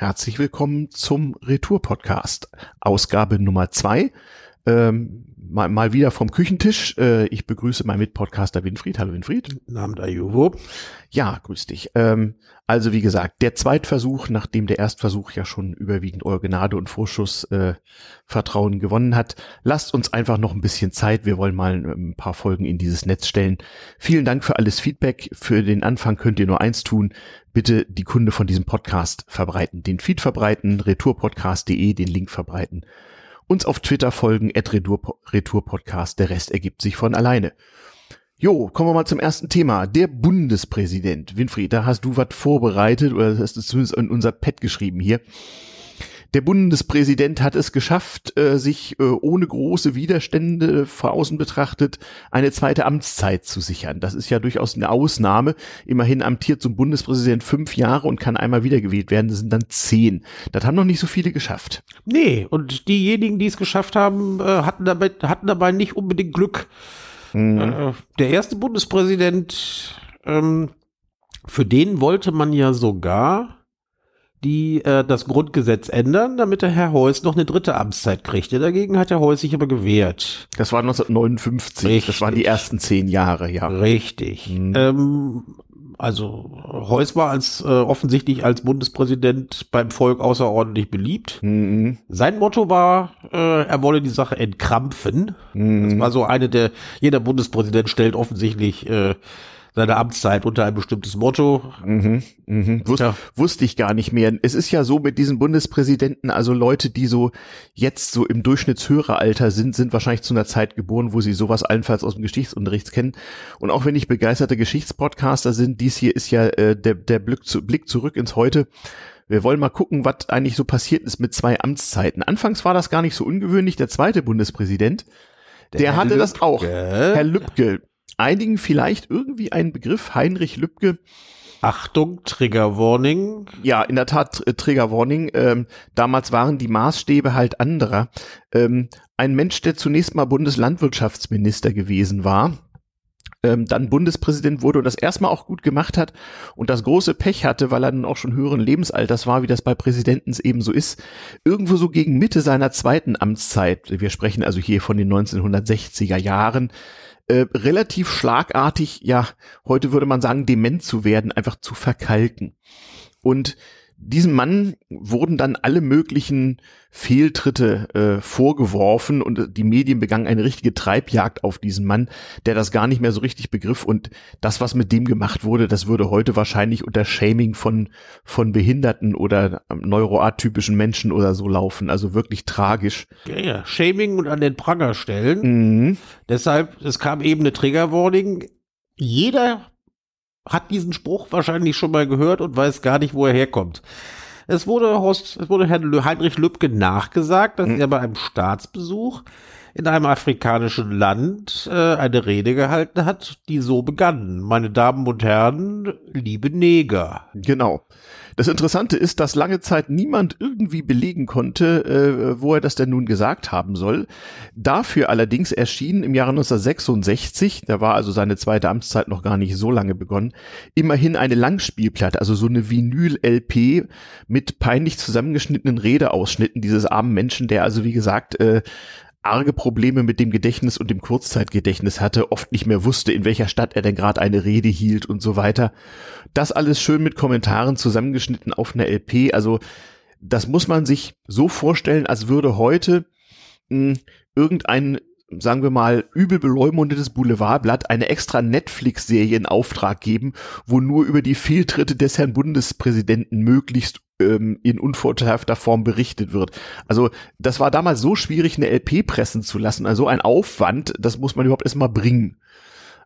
Herzlich willkommen zum Retour-Podcast, Ausgabe Nummer zwei. Ähm, mal, mal wieder vom Küchentisch. Äh, ich begrüße meinen Mitpodcaster Winfried. Hallo Winfried. Namen Juvo. Ja, grüß dich. Ähm, also wie gesagt, der Zweitversuch, nachdem der Erstversuch ja schon überwiegend eure Gnade und Vorschuss äh, Vertrauen gewonnen hat. Lasst uns einfach noch ein bisschen Zeit. Wir wollen mal ein paar Folgen in dieses Netz stellen. Vielen Dank für alles Feedback. Für den Anfang könnt ihr nur eins tun. Bitte die Kunde von diesem Podcast verbreiten. Den Feed verbreiten, retourpodcast.de, den Link verbreiten uns auf Twitter folgen, Retourpodcast, der Rest ergibt sich von alleine. Jo, kommen wir mal zum ersten Thema. Der Bundespräsident. Winfried, da hast du was vorbereitet oder hast du zumindest in unser Pad geschrieben hier. Der Bundespräsident hat es geschafft, äh, sich äh, ohne große Widerstände vor außen betrachtet eine zweite Amtszeit zu sichern. Das ist ja durchaus eine Ausnahme. Immerhin amtiert so ein Bundespräsident fünf Jahre und kann einmal wiedergewählt werden. Das sind dann zehn. Das haben noch nicht so viele geschafft. Nee, und diejenigen, die es geschafft haben, äh, hatten, dabei, hatten dabei nicht unbedingt Glück. Mhm. der erste Bundespräsident, ähm, für den wollte man ja sogar die äh, das Grundgesetz ändern, damit der Herr Heuss noch eine dritte Amtszeit kriegte. Dagegen hat der Heuss sich aber gewehrt. Das war 1959. Richtig. Das waren die ersten zehn Jahre, ja. Richtig. Mhm. Ähm, also Heuss war als äh, offensichtlich als Bundespräsident beim Volk außerordentlich beliebt. Mhm. Sein Motto war, äh, er wolle die Sache entkrampfen. Mhm. Das war so eine der jeder Bundespräsident stellt offensichtlich äh, seine Amtszeit unter ein bestimmtes Motto. Mhm, mhm. Wus ja. Wusste ich gar nicht mehr. Es ist ja so mit diesen Bundespräsidenten, also Leute, die so jetzt so im Durchschnittshöreralter sind, sind wahrscheinlich zu einer Zeit geboren, wo sie sowas allenfalls aus dem Geschichtsunterricht kennen. Und auch wenn ich begeisterte Geschichtspodcaster sind, dies hier ist ja äh, der, der Blick, zu, Blick zurück ins Heute. Wir wollen mal gucken, was eigentlich so passiert ist mit zwei Amtszeiten. Anfangs war das gar nicht so ungewöhnlich. Der zweite Bundespräsident, der, der hatte Lübke. das auch. Herr Lübcke, einigen vielleicht irgendwie ein Begriff, Heinrich Lübcke. Achtung, Trigger Warning. Ja, in der Tat, äh, Trigger Warning. Ähm, damals waren die Maßstäbe halt anderer. Ähm, ein Mensch, der zunächst mal Bundeslandwirtschaftsminister gewesen war, ähm, dann Bundespräsident wurde und das erstmal auch gut gemacht hat und das große Pech hatte, weil er dann auch schon höheren Lebensalters war, wie das bei Präsidenten eben so ist, irgendwo so gegen Mitte seiner zweiten Amtszeit, wir sprechen also hier von den 1960er Jahren, äh, relativ schlagartig, ja, heute würde man sagen, dement zu werden, einfach zu verkalken. Und diesem Mann wurden dann alle möglichen Fehltritte äh, vorgeworfen und die Medien begangen eine richtige Treibjagd auf diesen Mann, der das gar nicht mehr so richtig begriff und das, was mit dem gemacht wurde, das würde heute wahrscheinlich unter Shaming von, von Behinderten oder neuroatypischen Menschen oder so laufen. Also wirklich tragisch. Ja, ja. Shaming und an den Pranger stellen. Mhm. Deshalb, es kam eben eine Triggerwarning. Jeder hat diesen Spruch wahrscheinlich schon mal gehört und weiß gar nicht, wo er herkommt. Es wurde, Horst, es wurde Herrn Heinrich Lübcke nachgesagt, dass mhm. er bei einem Staatsbesuch in einem afrikanischen Land äh, eine Rede gehalten hat, die so begann. Meine Damen und Herren, liebe Neger. Genau. Das Interessante ist, dass lange Zeit niemand irgendwie belegen konnte, äh, wo er das denn nun gesagt haben soll. Dafür allerdings erschien im Jahre 1966, da war also seine zweite Amtszeit noch gar nicht so lange begonnen, immerhin eine Langspielplatte, also so eine Vinyl-LP mit peinlich zusammengeschnittenen Redeausschnitten dieses armen Menschen, der also wie gesagt äh, arge Probleme mit dem Gedächtnis und dem Kurzzeitgedächtnis hatte, oft nicht mehr wusste, in welcher Stadt er denn gerade eine Rede hielt und so weiter. Das alles schön mit Kommentaren zusammengeschnitten auf einer LP. Also das muss man sich so vorstellen, als würde heute mh, hm, irgendein sagen wir mal, übel beleumundetes Boulevardblatt eine extra Netflix-Serie in Auftrag geben, wo nur über die Fehltritte des Herrn Bundespräsidenten möglichst ähm, in unvorteilhafter Form berichtet wird. Also das war damals so schwierig, eine LP pressen zu lassen. Also ein Aufwand, das muss man überhaupt erstmal bringen.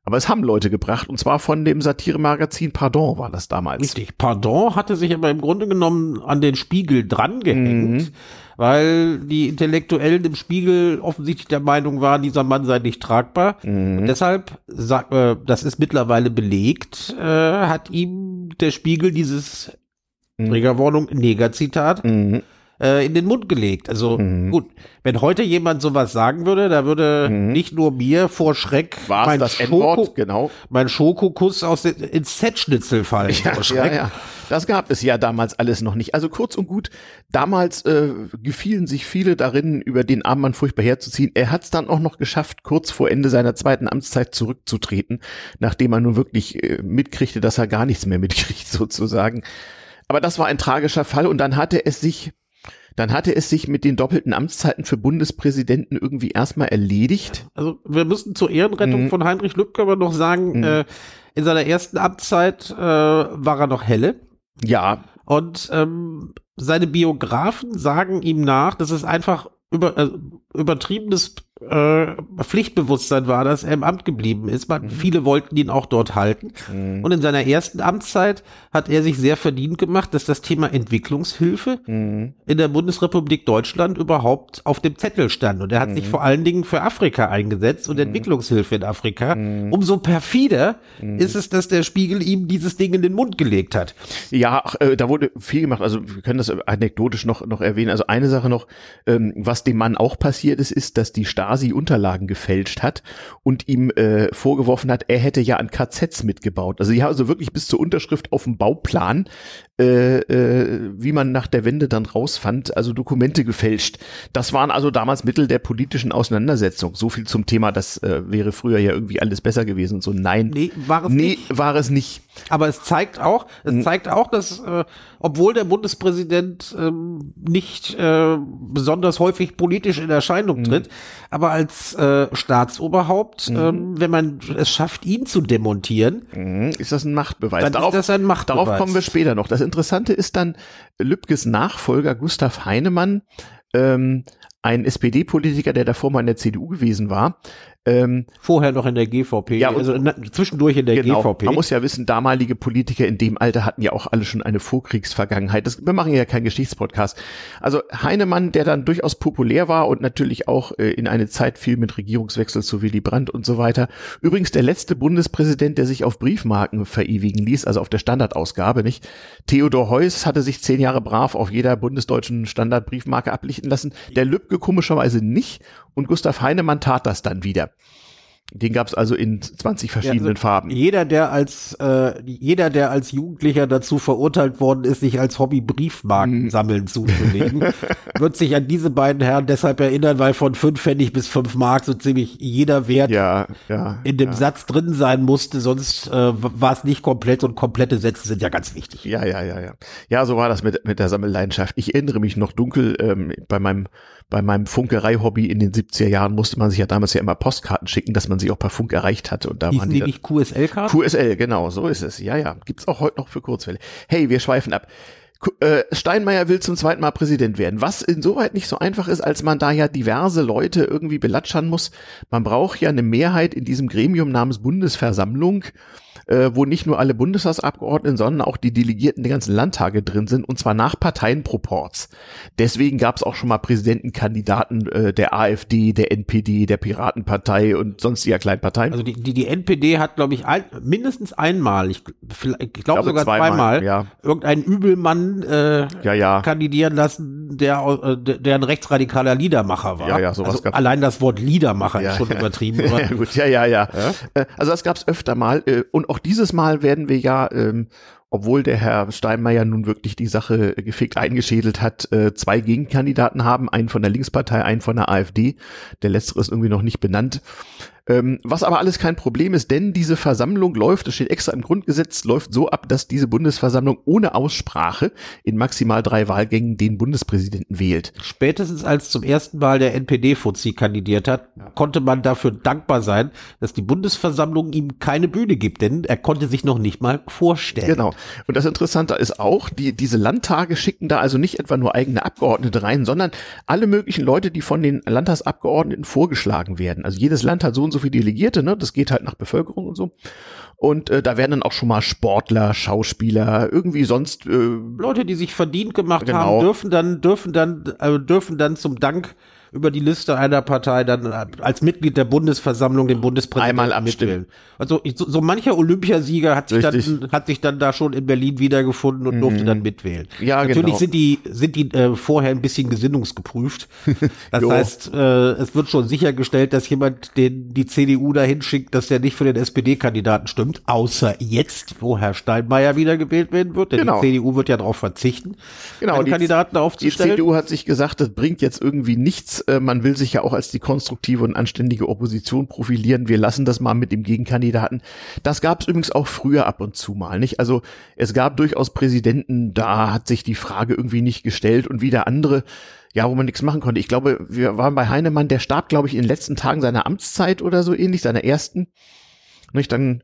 Aber es haben Leute gebracht, und zwar von dem Satiremagazin Pardon war das damals. Richtig. Pardon hatte sich aber im Grunde genommen an den Spiegel drangehängt, mhm. weil die Intellektuellen im Spiegel offensichtlich der Meinung waren, dieser Mann sei nicht tragbar. Mhm. Und deshalb, äh, das ist mittlerweile belegt, äh, hat ihm der Spiegel dieses mhm. Trägerwarnung, Negerzitat, mhm äh, in den Mund gelegt. Also mhm. gut, wenn heute jemand sowas sagen würde, da würde mhm. nicht nur mir vor Schreck War's mein, das Schoko, genau. mein Schokokuss aus den, ins Z-Schnitzel fallen. Ja. Ja, ja. Das gab es ja damals alles noch nicht. Also kurz und gut, damals äh, gefielen sich viele darin, über den armen Mann furchtbar herzuziehen. Er hat es dann auch noch geschafft, kurz vor Ende seiner zweiten Amtszeit zurückzutreten, nachdem er nun wirklich äh, mitkriegte, dass er gar nichts mehr mitkriegt, sozusagen. Aber das war ein tragischer Fall und dann hatte es sich dann hatte es sich mit den doppelten Amtszeiten für Bundespräsidenten irgendwie erstmal erledigt. Also wir müssen zur Ehrenrettung mhm. von Heinrich Lübcke aber noch sagen, mhm. äh, in seiner ersten Amtszeit äh, war er noch helle. Ja. Und ähm, seine Biografen sagen ihm nach, dass es einfach über, äh, übertriebenes äh, Pflichtbewusstsein war, dass er im Amt geblieben ist. Man, mhm. Viele wollten ihn auch dort halten. Mhm. Und in seiner ersten Amtszeit hat er sich sehr verdient gemacht, dass das Thema Entwicklungshilfe mhm. in der Bundesrepublik Deutschland überhaupt auf dem Zettel stand. Und er hat sich mhm. vor allen Dingen für Afrika eingesetzt und mhm. Entwicklungshilfe in Afrika. Mhm. Umso perfider ist es, dass der Spiegel ihm dieses Ding in den Mund gelegt hat. Ja, äh, da wurde viel gemacht. Also wir können das anekdotisch noch, noch erwähnen. Also eine Sache noch, ähm, was dem Mann auch passiert ist, ist, dass die Stasi Stasi Unterlagen gefälscht hat und ihm äh, vorgeworfen hat, er hätte ja an KZs mitgebaut. Also die haben also wirklich bis zur Unterschrift auf dem Bauplan, äh, äh, wie man nach der Wende dann rausfand, also Dokumente gefälscht. Das waren also damals Mittel der politischen Auseinandersetzung. So viel zum Thema, das äh, wäre früher ja irgendwie alles besser gewesen und so. Nein, nee, war es nee, nicht. war es nicht. Aber es zeigt auch, es hm. zeigt auch, dass äh, obwohl der Bundespräsident ähm, nicht äh, besonders häufig politisch in Erscheinung hm. tritt, aber als äh, Staatsoberhaupt, mhm. ähm, wenn man es schafft, ihn zu demontieren, mhm. ist das ein Machtbeweis. Dann darauf, ist das ein Machtbeweis. Darauf kommen wir später noch. Das Interessante ist dann Lübkes Nachfolger Gustav Heinemann, ähm, ein SPD-Politiker, der davor mal in der CDU gewesen war, ähm, Vorher noch in der GVP, ja, also na, zwischendurch in der genau. GVP. Man muss ja wissen, damalige Politiker in dem Alter hatten ja auch alle schon eine Vorkriegsvergangenheit. Das, wir machen ja keinen Geschichtspodcast. Also Heinemann, der dann durchaus populär war und natürlich auch äh, in eine Zeit fiel mit Regierungswechsel zu Willy Brandt und so weiter. Übrigens der letzte Bundespräsident, der sich auf Briefmarken verewigen ließ, also auf der Standardausgabe, nicht? Theodor Heuss hatte sich zehn Jahre brav auf jeder bundesdeutschen Standardbriefmarke ablichten lassen. Der Lübcke komischerweise nicht und Gustav Heinemann tat das dann wieder. Den gab es also in 20 verschiedenen ja, also Farben. Jeder, der als äh, jeder, der als Jugendlicher dazu verurteilt worden ist, sich als Hobby Briefmarken mhm. sammeln zuzulegen, wird sich an diese beiden Herren deshalb erinnern, weil von fünf Pfennig bis fünf Mark so ziemlich jeder Wert ja, ja, in dem. Satz drin sein musste, sonst äh, war es nicht komplett und komplette Sätze sind ja ganz wichtig. Ja, ja, ja, ja. Ja, so war das mit mit der Sammelleidenschaft. Ich erinnere mich noch dunkel ähm, bei meinem bei meinem Funkerei-Hobby in den 70er Jahren musste man sich ja damals ja immer Postkarten schicken, dass man sie auch per Funk erreicht hatte. Und da Hießen waren die, die nicht QSL-Karten? QSL, genau, so ist es. Ja, ja. Gibt's auch heute noch für Kurzwelle. Hey, wir schweifen ab. Äh, Steinmeier will zum zweiten Mal Präsident werden, was insoweit nicht so einfach ist, als man da ja diverse Leute irgendwie belatschern muss. Man braucht ja eine Mehrheit in diesem Gremium namens Bundesversammlung äh, wo nicht nur alle Bundestagsabgeordneten, sondern auch die Delegierten der ganzen Landtage drin sind, und zwar nach Parteienproports. Deswegen gab es auch schon mal Präsidentenkandidaten äh, der AfD, der NPD, der Piratenpartei und sonstiger Kleinparteien. Also die, die, die NPD hat, glaube ich, ein, mindestens einmal, ich, ich glaube glaub sogar zweimal, zweimal ja. irgendeinen Übelmann äh, ja, ja. kandidieren lassen, der, äh, der ein rechtsradikaler Liedermacher war. Ja, ja, sowas also allein das Wort Liedermacher ist schon übertrieben. ja, gut, ja, ja, ja. ja? Äh, also das gab es öfter mal äh, und auch dieses Mal werden wir ja, ähm, obwohl der Herr Steinmeier nun wirklich die Sache gefickt eingeschädelt hat, äh, zwei Gegenkandidaten haben, einen von der Linkspartei, einen von der AfD. Der letztere ist irgendwie noch nicht benannt. Ähm, was aber alles kein Problem ist, denn diese Versammlung läuft, das steht extra im Grundgesetz, läuft so ab, dass diese Bundesversammlung ohne Aussprache in maximal drei Wahlgängen den Bundespräsidenten wählt. Spätestens als zum ersten Mal der NPD-Fuzzi kandidiert hat, konnte man dafür dankbar sein, dass die Bundesversammlung ihm keine Bühne gibt, denn er konnte sich noch nicht mal vorstellen. Genau. Und das Interessante ist auch, die, diese Landtage schicken da also nicht etwa nur eigene Abgeordnete rein, sondern alle möglichen Leute, die von den Landtagsabgeordneten vorgeschlagen werden. Also jedes Land hat so und so viele Delegierte, ne? Das geht halt nach Bevölkerung und so. Und äh, da werden dann auch schon mal Sportler, Schauspieler, irgendwie sonst äh, Leute, die sich verdient gemacht genau. haben, dürfen dann dürfen dann äh, dürfen dann zum Dank über die Liste einer Partei dann als Mitglied der Bundesversammlung den Bundespräsidenten Einmal abstimmen. Also so, so mancher Olympiasieger hat sich, dann, hat sich dann da schon in Berlin wiedergefunden und mhm. durfte dann mitwählen. Ja, Natürlich genau. sind die, sind die äh, vorher ein bisschen gesinnungsgeprüft. Das heißt, äh, es wird schon sichergestellt, dass jemand den die CDU dahin schickt, dass der nicht für den SPD-Kandidaten stimmt, außer jetzt, wo Herr Steinmeier wiedergewählt werden wird. Denn genau. die CDU wird ja darauf verzichten, genau, einen Kandidaten aufzustellen. Die CDU hat sich gesagt, das bringt jetzt irgendwie nichts. Äh, man will sich ja auch als die konstruktive und anständige Opposition profilieren. Wir lassen das mal mit dem Gegenkandidaten. Das gab es übrigens auch früher ab und zu mal, nicht? Also es gab durchaus Präsidenten, da hat sich die Frage irgendwie nicht gestellt und wieder andere ja, wo man nichts machen konnte. Ich glaube, wir waren bei Heinemann, der starb, glaube ich, in den letzten Tagen seiner Amtszeit oder so ähnlich, seiner ersten. Nicht? Dann,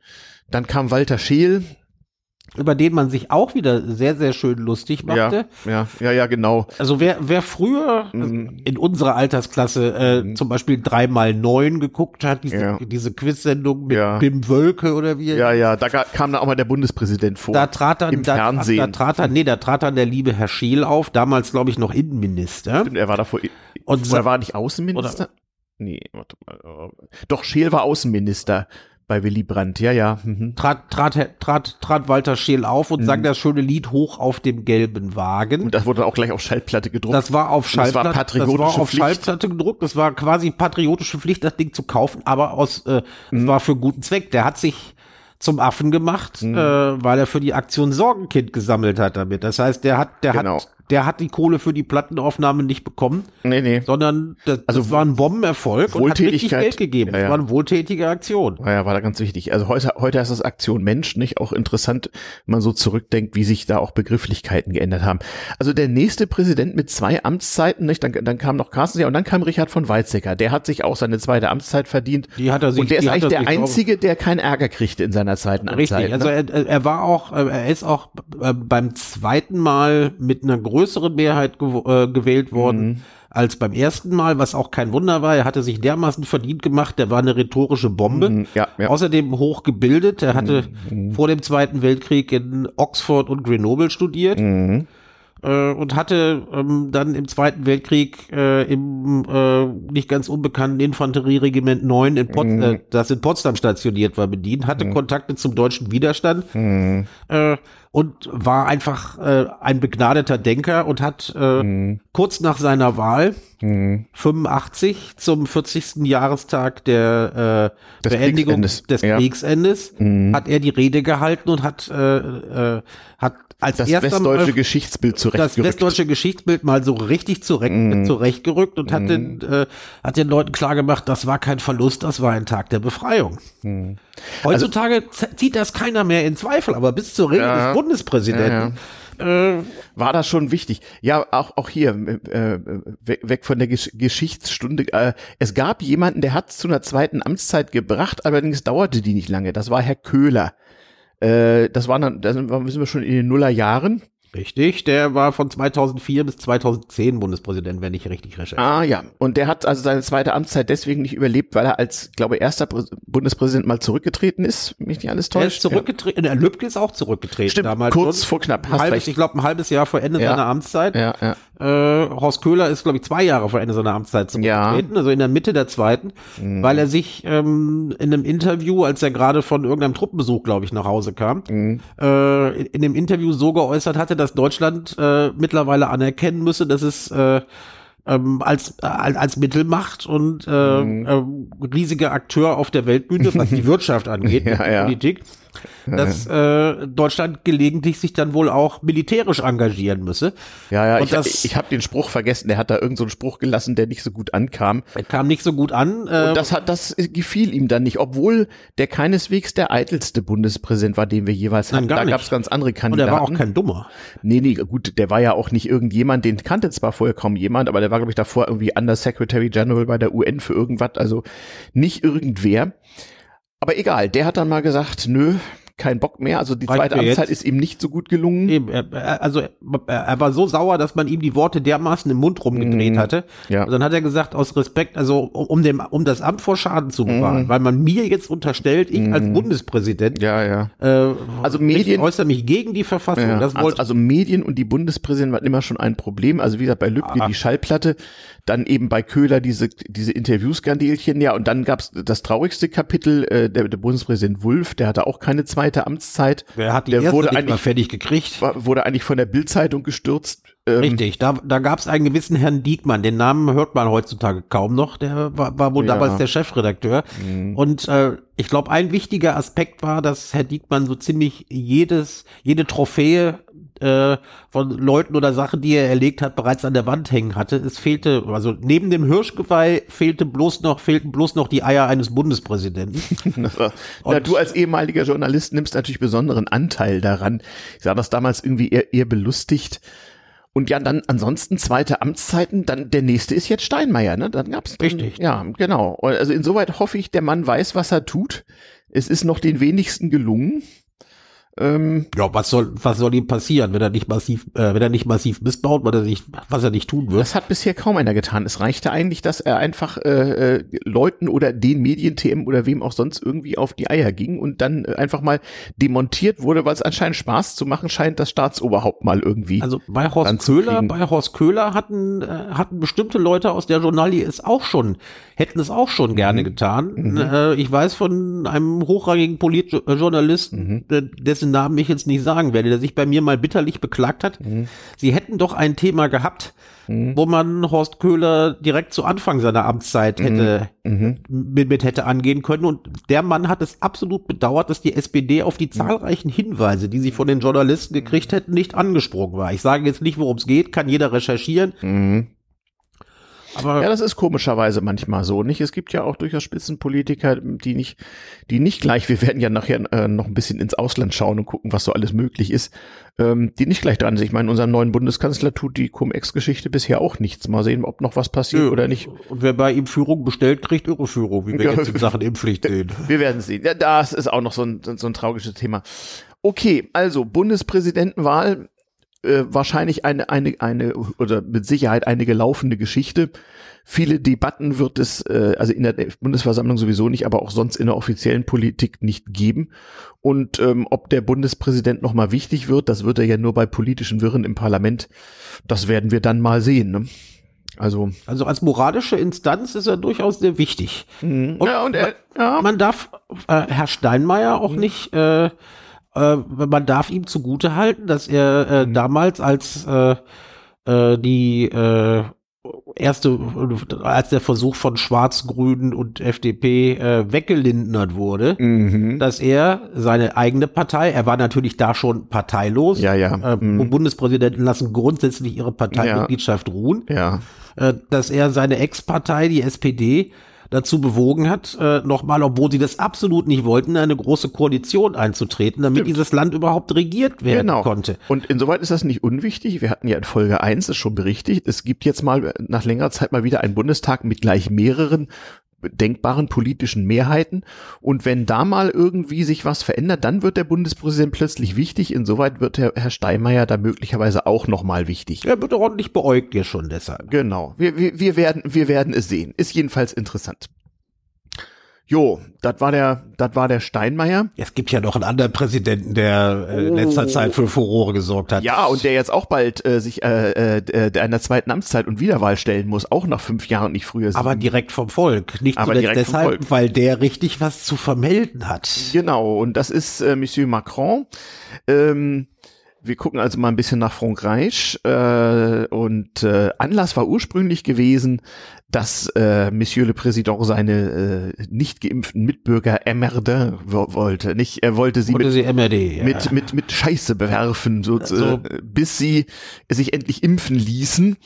dann kam Walter Scheel, über den man sich auch wieder sehr, sehr schön lustig machte. Ja, ja, ja, ja genau. Also wer, wer früher mhm. in unserer Altersklasse äh, mhm. zum Beispiel dreimal neun geguckt hat, diese, ja. diese Quiz-Sendung mit ja. Bim Wölke oder wie. Ja, ja, da kam da auch mal der Bundespräsident vor. Da trat dann, im da, Fernsehen. Da trat dann, nee, da trat dann der liebe Herr Scheel auf, damals glaube ich noch Innenminister. Stimmt, er war davor, und er war nicht Außenminister? Oder, Nee, warte mal. Doch, Scheel war Außenminister bei Willy Brandt, ja, ja. Mhm. Trat, trat, trat, trat Walter Scheel auf und mhm. sang das schöne Lied hoch auf dem gelben Wagen. Und das wurde auch gleich auf Schallplatte gedruckt. Das war auf Schallplatte, das war patriotische das war auf Pflicht. Schallplatte gedruckt. Das war quasi patriotische Pflicht, das Ding zu kaufen, aber aus, äh, mhm. war für guten Zweck. Der hat sich zum Affen gemacht, mhm. äh, weil er für die Aktion Sorgenkind gesammelt hat damit. Das heißt, der hat, der genau. hat der hat die Kohle für die Plattenaufnahme nicht bekommen. Nee, nee. Sondern das, also, das war ein Bombenerfolg und hat richtig Geld gegeben. Ja, ja. Das war eine wohltätige Aktion. Ja, ja, war da ganz wichtig. Also heute, heute ist das Aktion Mensch nicht auch interessant, wenn man so zurückdenkt, wie sich da auch Begrifflichkeiten geändert haben. Also der nächste Präsident mit zwei Amtszeiten, nicht? Dann, dann kam noch Carsten und dann kam Richard von Weizsäcker. Der hat sich auch seine zweite Amtszeit verdient. Die hat er sich, und der ist eigentlich der Einzige, der keinen Ärger kriegte in seiner zweiten Amtszeit. Richtig, also ne? er, er war auch, äh, er ist auch äh, beim zweiten Mal mit einer größeren Mehrheit gew äh, gewählt worden mhm. als beim ersten Mal, was auch kein Wunder war. Er hatte sich dermaßen verdient gemacht, der war eine rhetorische Bombe. Mhm, ja, ja. Außerdem hochgebildet. Er hatte mhm. vor dem Zweiten Weltkrieg in Oxford und Grenoble studiert. Mhm äh, und hatte ähm, dann im Zweiten Weltkrieg äh, im äh, nicht ganz unbekannten Infanterieregiment 9, in Pot mhm. äh, das in Potsdam stationiert war, bedient, hatte. Kontakte zum deutschen Widerstand äh, und war einfach äh, ein begnadeter Denker und hat äh, mhm. kurz nach seiner Wahl 85 mhm. zum 40. Jahrestag der äh, des Beendigung Kriegsendes. des ja. Kriegsendes mhm. hat er die Rede gehalten und hat äh, äh, hat als das erster westdeutsche Geschichtsbild zurechtgerückt. Das westdeutsche Geschichtsbild mal so richtig zurecht, mm. zurechtgerückt und mm. hat, mhm. den, äh, hat den Leuten klargemacht, das war kein Verlust, das war ein Tag der Befreiung. Mm. Heutzutage also, zieht das keiner mehr in Zweifel, aber bis zur Rede ja, des Bundespräsidenten ja. Äh, war das schon wichtig. Ja, auch, auch hier, äh, weg von der Gesch Geschichtsstunde. Äh, es gab jemanden, der hat zu einer zweiten Amtszeit gebracht, allerdings dauerte die nicht lange. Das war Herr Köhler. Äh, das waren dann, da sind wir schon in den Nullerjahren. Richtig, der war von 2004 bis 2010 Bundespräsident, wenn ich richtig recherchiere. Ah ja, und der hat also seine zweite Amtszeit deswegen nicht überlebt, weil er als, glaube erster Prä Bundespräsident mal zurückgetreten ist, mich nicht alles täuscht. Er ist zurückgetreten, ja. Lübcke ist auch zurückgetreten Stimmt, damals. kurz vor knapp, hast halbes, recht. Ich glaube ein halbes Jahr vor Ende ja. seiner Amtszeit. Ja, ja. Äh, Horst Köhler ist, glaube ich, zwei Jahre vor Ende seiner Amtszeit zurückgetreten, ja. also in der Mitte der zweiten, mhm. weil er sich ähm, in einem Interview, als er gerade von irgendeinem Truppenbesuch, glaube ich, nach Hause kam, mhm. äh, in dem Interview so geäußert hatte, dass Deutschland äh, mittlerweile anerkennen müsse, dass es äh, ähm, als, äh, als Mittelmacht und äh, mhm. äh, riesiger Akteur auf der Weltbühne, was die Wirtschaft angeht, ja, ja. Politik, dass äh, Deutschland gelegentlich sich dann wohl auch militärisch engagieren müsse. Ja, ja, und ich, ich habe den Spruch vergessen, der hat da irgendeinen so Spruch gelassen, der nicht so gut ankam. Er kam nicht so gut an. Äh, und das hat, das gefiel ihm dann nicht, obwohl der keineswegs der eitelste Bundespräsident war, den wir jeweils hatten. Da gab es ganz andere Kandidaten. Und er war auch kein Dummer. Nee, nee, gut, der war ja auch nicht irgendjemand, den kannte zwar vorher kaum jemand, aber der war, glaube ich, davor irgendwie Undersecretary General bei der UN für irgendwas, also nicht irgendwer. Aber egal, der hat dann mal gesagt, nö, keinen Bock mehr. Also die zweite Amtszeit ist ihm nicht so gut gelungen. Eben, er, also er, war so sauer, dass man ihm die Worte dermaßen im Mund rumgedreht mhm. hatte. Ja. Und dann hat er gesagt, aus Respekt, also um dem, um das Amt vor Schaden zu bewahren, mhm. weil man mir jetzt unterstellt, ich mhm. als Bundespräsident, ja, ja. Äh, also Medien ich äußere mich gegen die Verfassung. Ja. Das also, also Medien und die Bundespräsidenten waren immer schon ein Problem. Also wie gesagt, bei Lübcke ah. die Schallplatte, dann eben bei Köhler diese diese Interviewskandelchen, ja, und dann gab's das traurigste Kapitel, äh, der, der Bundespräsident Wulff, der hatte auch keine zweite Amtszeit. Der hat die der wurde eigentlich fertig gekriegt. Wurde eigentlich von der Bildzeitung gestürzt. Ähm, Richtig, da, da gab es einen gewissen Herrn Diekmann, den Namen hört man heutzutage kaum noch, der war, war wohl ja. damals der Chefredakteur. Mhm. Und äh, ich glaube, ein wichtiger Aspekt war, dass Herr Diekmann so ziemlich jedes, jede Trophäe äh, von Leuten oder Sachen, die er erlegt hat, bereits an der Wand hängen hatte. Es fehlte, also neben dem Hirschgeweih fehlte bloß noch, fehlten bloß noch die Eier eines Bundespräsidenten. Na, du als ehemaliger Journalist nimmst natürlich besonderen Anteil daran. Ich sah das damals irgendwie eher, eher belustigt. Und ja, dann ansonsten zweite Amtszeiten, dann der nächste ist jetzt Steinmeier, ne? Dann gab's dann, Richtig. Ja, genau. Also insoweit hoffe ich, der Mann weiß, was er tut. Es ist noch den wenigsten gelungen. Ähm, ja, was soll, was soll ihm passieren, wenn er nicht massiv, äh, wenn er nicht massiv missbaut, was er nicht, was er nicht tun wird? Das hat bisher kaum einer getan. Es reichte eigentlich, dass er einfach äh, äh, Leuten oder den Medien-TM oder wem auch sonst irgendwie auf die Eier ging und dann äh, einfach mal demontiert wurde, weil es anscheinend Spaß zu machen scheint, das Staatsoberhaupt mal irgendwie. Also bei Horst Köhler, bei Horst Köhler hatten, äh, hatten bestimmte Leute aus der Journalie es auch schon, hätten es auch schon gerne mhm. getan. Mhm. Äh, ich weiß von einem hochrangigen Politjournalisten, mhm. dessen dessen Namen ich jetzt nicht sagen werde, der sich bei mir mal bitterlich beklagt hat. Mhm. Sie hätten doch ein Thema gehabt, mhm. wo man Horst Köhler direkt zu Anfang seiner Amtszeit hätte mhm. mhm. mit, mit, hätte angehen können. Und der Mann hat es absolut bedauert, dass die SPD auf die mhm. zahlreichen Hinweise, die sie von den Journalisten gekriegt hätten, nicht angesprochen war. Ich sage jetzt nicht, worum es geht, kann jeder recherchieren. Aber ja, das ist komischerweise manchmal so, nicht? Es gibt ja auch durchaus Spitzenpolitiker, die nicht, die nicht gleich, wir werden ja nachher äh, noch ein bisschen ins Ausland schauen und gucken, was so alles möglich ist, ähm, die nicht gleich dran sind. Ich meine, unserem neuen Bundeskanzler tut die Cum-Ex-Geschichte bisher auch nichts. Mal sehen, ob noch was passiert ja, oder nicht. Und wer bei ihm Führung bestellt, kriegt Irreführung, wie wir ja, jetzt in Sachen Impfpflicht sehen. Wir werden sehen. Ja, das ist auch noch so ein, so ein trauriges Thema. Okay, also Bundespräsidentenwahl äh, wahrscheinlich eine, eine, eine oder mit Sicherheit eine gelaufene Geschichte. Viele Debatten wird es, äh, also in der Bundesversammlung sowieso nicht, aber auch sonst in der offiziellen Politik nicht geben. Und ähm, ob der Bundespräsident nochmal wichtig wird, das wird er ja nur bei politischen Wirren im Parlament. Das werden wir dann mal sehen. Ne? Also, also als moralische Instanz ist er durchaus sehr wichtig. Mhm. Und, ja, und er, ja. man darf äh, Herr Steinmeier auch mhm. nicht äh, äh, man darf ihm zugute halten, dass er äh, mhm. damals als äh, äh, die äh, erste, als der Versuch von Schwarz-Grün und FDP äh, weggelindert wurde, mhm. dass er seine eigene Partei, er war natürlich da schon parteilos, ja, ja. Äh, mhm. Bundespräsidenten lassen grundsätzlich ihre Parteimitgliedschaft ja. ruhen, ja. äh, dass er seine Ex-Partei, die SPD, dazu bewogen hat, äh, nochmal, obwohl sie das absolut nicht wollten, eine große Koalition einzutreten, damit Stimmt. dieses Land überhaupt regiert werden genau. konnte. Und insoweit ist das nicht unwichtig. Wir hatten ja in Folge 1 das schon berichtigt. Es gibt jetzt mal nach längerer Zeit mal wieder einen Bundestag mit gleich mehreren denkbaren politischen Mehrheiten. Und wenn da mal irgendwie sich was verändert, dann wird der Bundespräsident plötzlich wichtig. Insoweit wird Herr, Herr Steinmeier da möglicherweise auch nochmal wichtig. Er wird ordentlich beäugt ja schon deshalb. Genau. Wir, wir, wir, werden, wir werden es sehen. Ist jedenfalls interessant. Jo, das war der, das war der Steinmeier. Es gibt ja noch einen anderen Präsidenten, der äh, in letzter oh. Zeit für Furore gesorgt hat. Ja, und der jetzt auch bald äh, sich äh, äh, einer zweiten Amtszeit und Wiederwahl stellen muss, auch nach fünf Jahren nicht früher. Aber direkt vom Volk, nicht Aber direkt deshalb, weil der richtig was zu vermelden hat. Genau, und das ist äh, Monsieur Macron. Ähm, wir gucken also mal ein bisschen nach Frankreich äh, und äh, Anlass war ursprünglich gewesen, dass äh, Monsieur le Président seine äh, nicht geimpften Mitbürger Emmerdin wollte. Nicht, er wollte sie, wollte mit, sie MRD, ja. mit, mit, mit Scheiße bewerfen, so, so. Äh, bis sie sich endlich impfen ließen.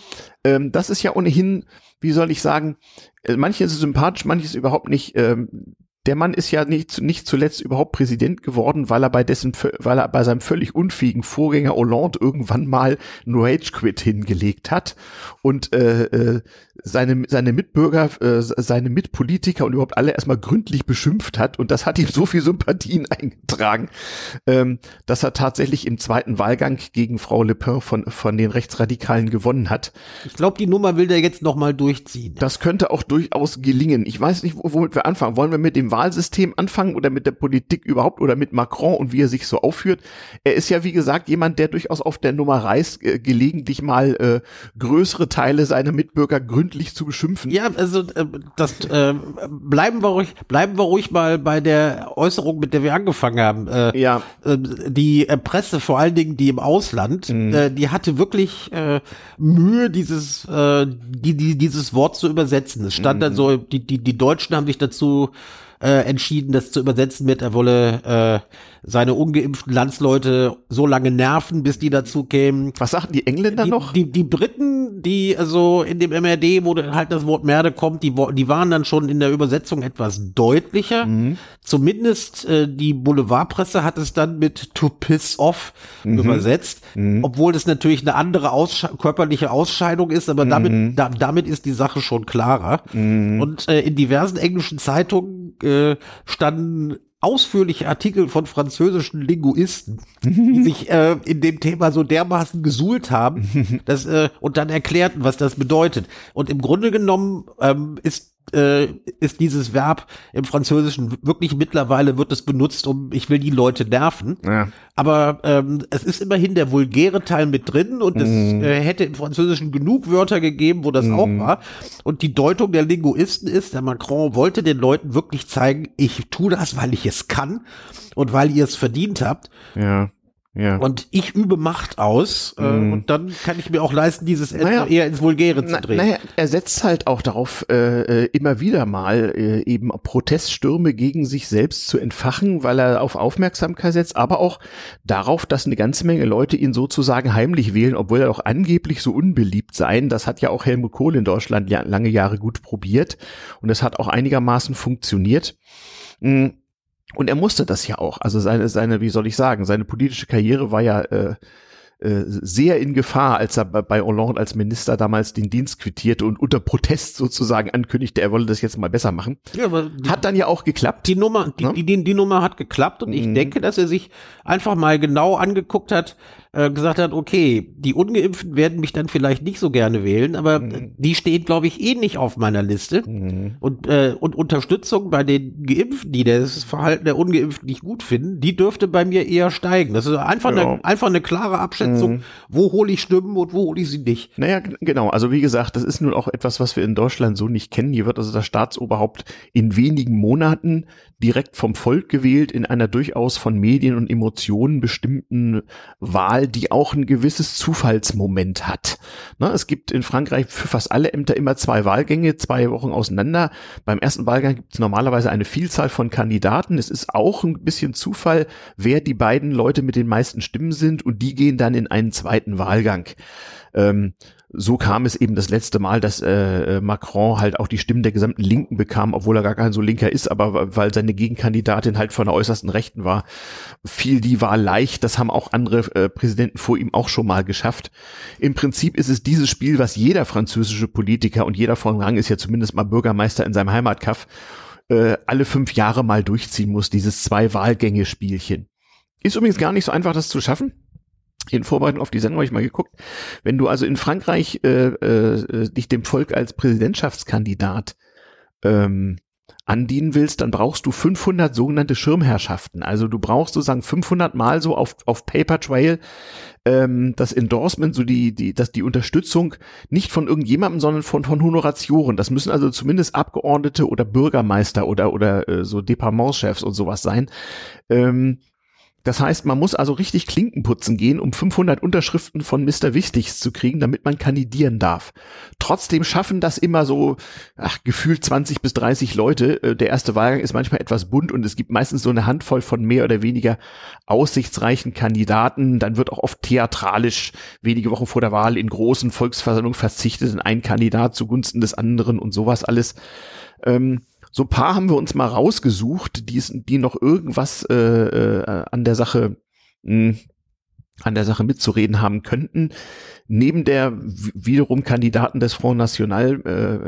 Ähm, das ist ja ohnehin, wie soll ich sagen, äh, manches ist sympathisch, manches überhaupt nicht. Ähm, der Mann ist ja nicht, nicht zuletzt überhaupt Präsident geworden, weil er bei dessen, weil er bei seinem völlig unfähigen Vorgänger Hollande irgendwann mal einen Rage Quit hingelegt hat und äh, äh, seine, seine Mitbürger, äh, seine Mitpolitiker und überhaupt alle erstmal gründlich beschimpft hat und das hat ihm so viel Sympathien eingetragen, ähm, dass er tatsächlich im zweiten Wahlgang gegen Frau Le Pen von, von den Rechtsradikalen gewonnen hat. Ich glaube, die Nummer will der jetzt nochmal durchziehen. Das könnte auch durchaus gelingen. Ich weiß nicht, womit wir anfangen. Wollen wir mit dem Wahlsystem anfangen oder mit der Politik überhaupt oder mit Macron und wie er sich so aufführt? Er ist ja, wie gesagt, jemand, der durchaus auf der Nummer reist, äh, gelegentlich mal äh, größere Teile seiner Mitbürger gründlich zu beschimpfen. Ja, also äh, das äh, bleiben wir ruhig, bleiben wir ruhig mal bei der Äußerung, mit der wir angefangen haben. Äh, ja. Äh, die äh, Presse, vor allen Dingen die im Ausland, mhm. äh, die hatte wirklich äh, Mühe, dieses äh, die, die, dieses Wort zu übersetzen. Es stand mhm. dann so, die, die, die Deutschen haben sich dazu äh, entschieden, das zu übersetzen mit, er wolle äh, seine ungeimpften Landsleute so lange nerven, bis die dazu kämen. Was sagten die Engländer die, noch? Die, die Briten, die also in dem MRD, wo halt das Wort Merde kommt, die, die waren dann schon in der Übersetzung etwas deutlicher. Mhm. Zumindest äh, die Boulevardpresse hat es dann mit to piss off mhm. übersetzt, mhm. obwohl das natürlich eine andere Aussche körperliche Ausscheidung ist, aber damit, mhm. da, damit ist die Sache schon klarer. Mhm. Und äh, in diversen englischen Zeitungen äh, standen ausführliche Artikel von französischen Linguisten, die sich äh, in dem Thema so dermaßen gesuhlt haben, dass, äh, und dann erklärten, was das bedeutet. Und im Grunde genommen ähm, ist äh, ist dieses Verb im Französischen wirklich mittlerweile wird es benutzt, um ich will die Leute nerven. Ja. Aber ähm, es ist immerhin der vulgäre Teil mit drin und es mm. äh, hätte im Französischen genug Wörter gegeben, wo das mm. auch war. Und die Deutung der Linguisten ist, der Macron wollte den Leuten wirklich zeigen, ich tue das, weil ich es kann und weil ihr es verdient habt. Ja. Ja. Und ich übe Macht aus äh, mm. und dann kann ich mir auch leisten, dieses naja, eher ins Vulgäre zu drehen. Naja, er setzt halt auch darauf, äh, äh, immer wieder mal äh, eben Proteststürme gegen sich selbst zu entfachen, weil er auf Aufmerksamkeit setzt, aber auch darauf, dass eine ganze Menge Leute ihn sozusagen heimlich wählen, obwohl er auch angeblich so unbeliebt sein. Das hat ja auch Helmut Kohl in Deutschland lange Jahre gut probiert und es hat auch einigermaßen funktioniert. Mhm und er musste das ja auch. Also seine, seine, wie soll ich sagen, seine politische Karriere war ja äh, äh, sehr in Gefahr, als er bei Hollande als Minister damals den Dienst quittierte und unter Protest sozusagen ankündigte, er wolle das jetzt mal besser machen. Ja, aber die, hat dann ja auch geklappt. Die Nummer, die, ja? die, die, die Nummer hat geklappt und mhm. ich denke, dass er sich einfach mal genau angeguckt hat, äh, gesagt hat, okay, die Ungeimpften werden mich dann vielleicht nicht so gerne wählen, aber mhm. die stehen, glaube ich, eh nicht auf meiner Liste. Mhm. Und, äh, und Unterstützung bei den Geimpften, die das Verhalten der Ungeimpften nicht gut finden, die dürfte bei mir eher steigen. Das ist einfach, ja. eine, einfach eine klare Abschätzung, mhm. wo hole ich Stimmen und wo hole ich sie nicht. Naja, genau. Also wie gesagt, das ist nun auch etwas, was wir in Deutschland so nicht kennen. Hier wird also das Staatsoberhaupt in wenigen Monaten direkt vom Volk gewählt in einer durchaus von Medien und Emotionen bestimmten Wahl, die auch ein gewisses Zufallsmoment hat. Ne, es gibt in Frankreich für fast alle Ämter immer zwei Wahlgänge, zwei Wochen auseinander. Beim ersten Wahlgang gibt es normalerweise eine Vielzahl von Kandidaten. Es ist auch ein bisschen Zufall, wer die beiden Leute mit den meisten Stimmen sind und die gehen dann in einen zweiten Wahlgang. Ähm, so kam es eben das letzte Mal, dass äh, Macron halt auch die Stimmen der gesamten Linken bekam, obwohl er gar kein so Linker ist, aber weil seine Gegenkandidatin halt von der äußersten Rechten war, fiel die Wahl leicht. Das haben auch andere äh, Präsidenten vor ihm auch schon mal geschafft. Im Prinzip ist es dieses Spiel, was jeder französische Politiker und jeder von Rang ist ja zumindest mal Bürgermeister in seinem Heimatkaff, äh, alle fünf Jahre mal durchziehen muss, dieses Zwei-Wahlgänge-Spielchen. Ist übrigens gar nicht so einfach, das zu schaffen in Vorbereitung auf die Sendung habe ich mal geguckt. Wenn du also in Frankreich äh, äh, dich dem Volk als Präsidentschaftskandidat ähm, andienen willst, dann brauchst du 500 sogenannte Schirmherrschaften. Also du brauchst sozusagen 500 Mal so auf, auf Paper Trail ähm, das Endorsement, so die, die, dass die Unterstützung nicht von irgendjemandem, sondern von, von Honoratioren. Das müssen also zumindest Abgeordnete oder Bürgermeister oder, oder äh, so Departementschefs und sowas sein. Ähm, das heißt, man muss also richtig Klinken putzen gehen, um 500 Unterschriften von Mr. Wichtigs zu kriegen, damit man kandidieren darf. Trotzdem schaffen das immer so ach, gefühlt 20 bis 30 Leute. Äh, der erste Wahlgang ist manchmal etwas bunt und es gibt meistens so eine Handvoll von mehr oder weniger aussichtsreichen Kandidaten. Dann wird auch oft theatralisch wenige Wochen vor der Wahl in großen Volksversammlungen verzichtet in einen Kandidat zugunsten des anderen und sowas alles. Ähm, So ein paar haben wir uns mal rausgesucht, die, die noch irgendwas äh, äh, an der Sache mh, hm, an der Sache mitzureden haben könnten. Neben der wiederum Kandidaten des Front National,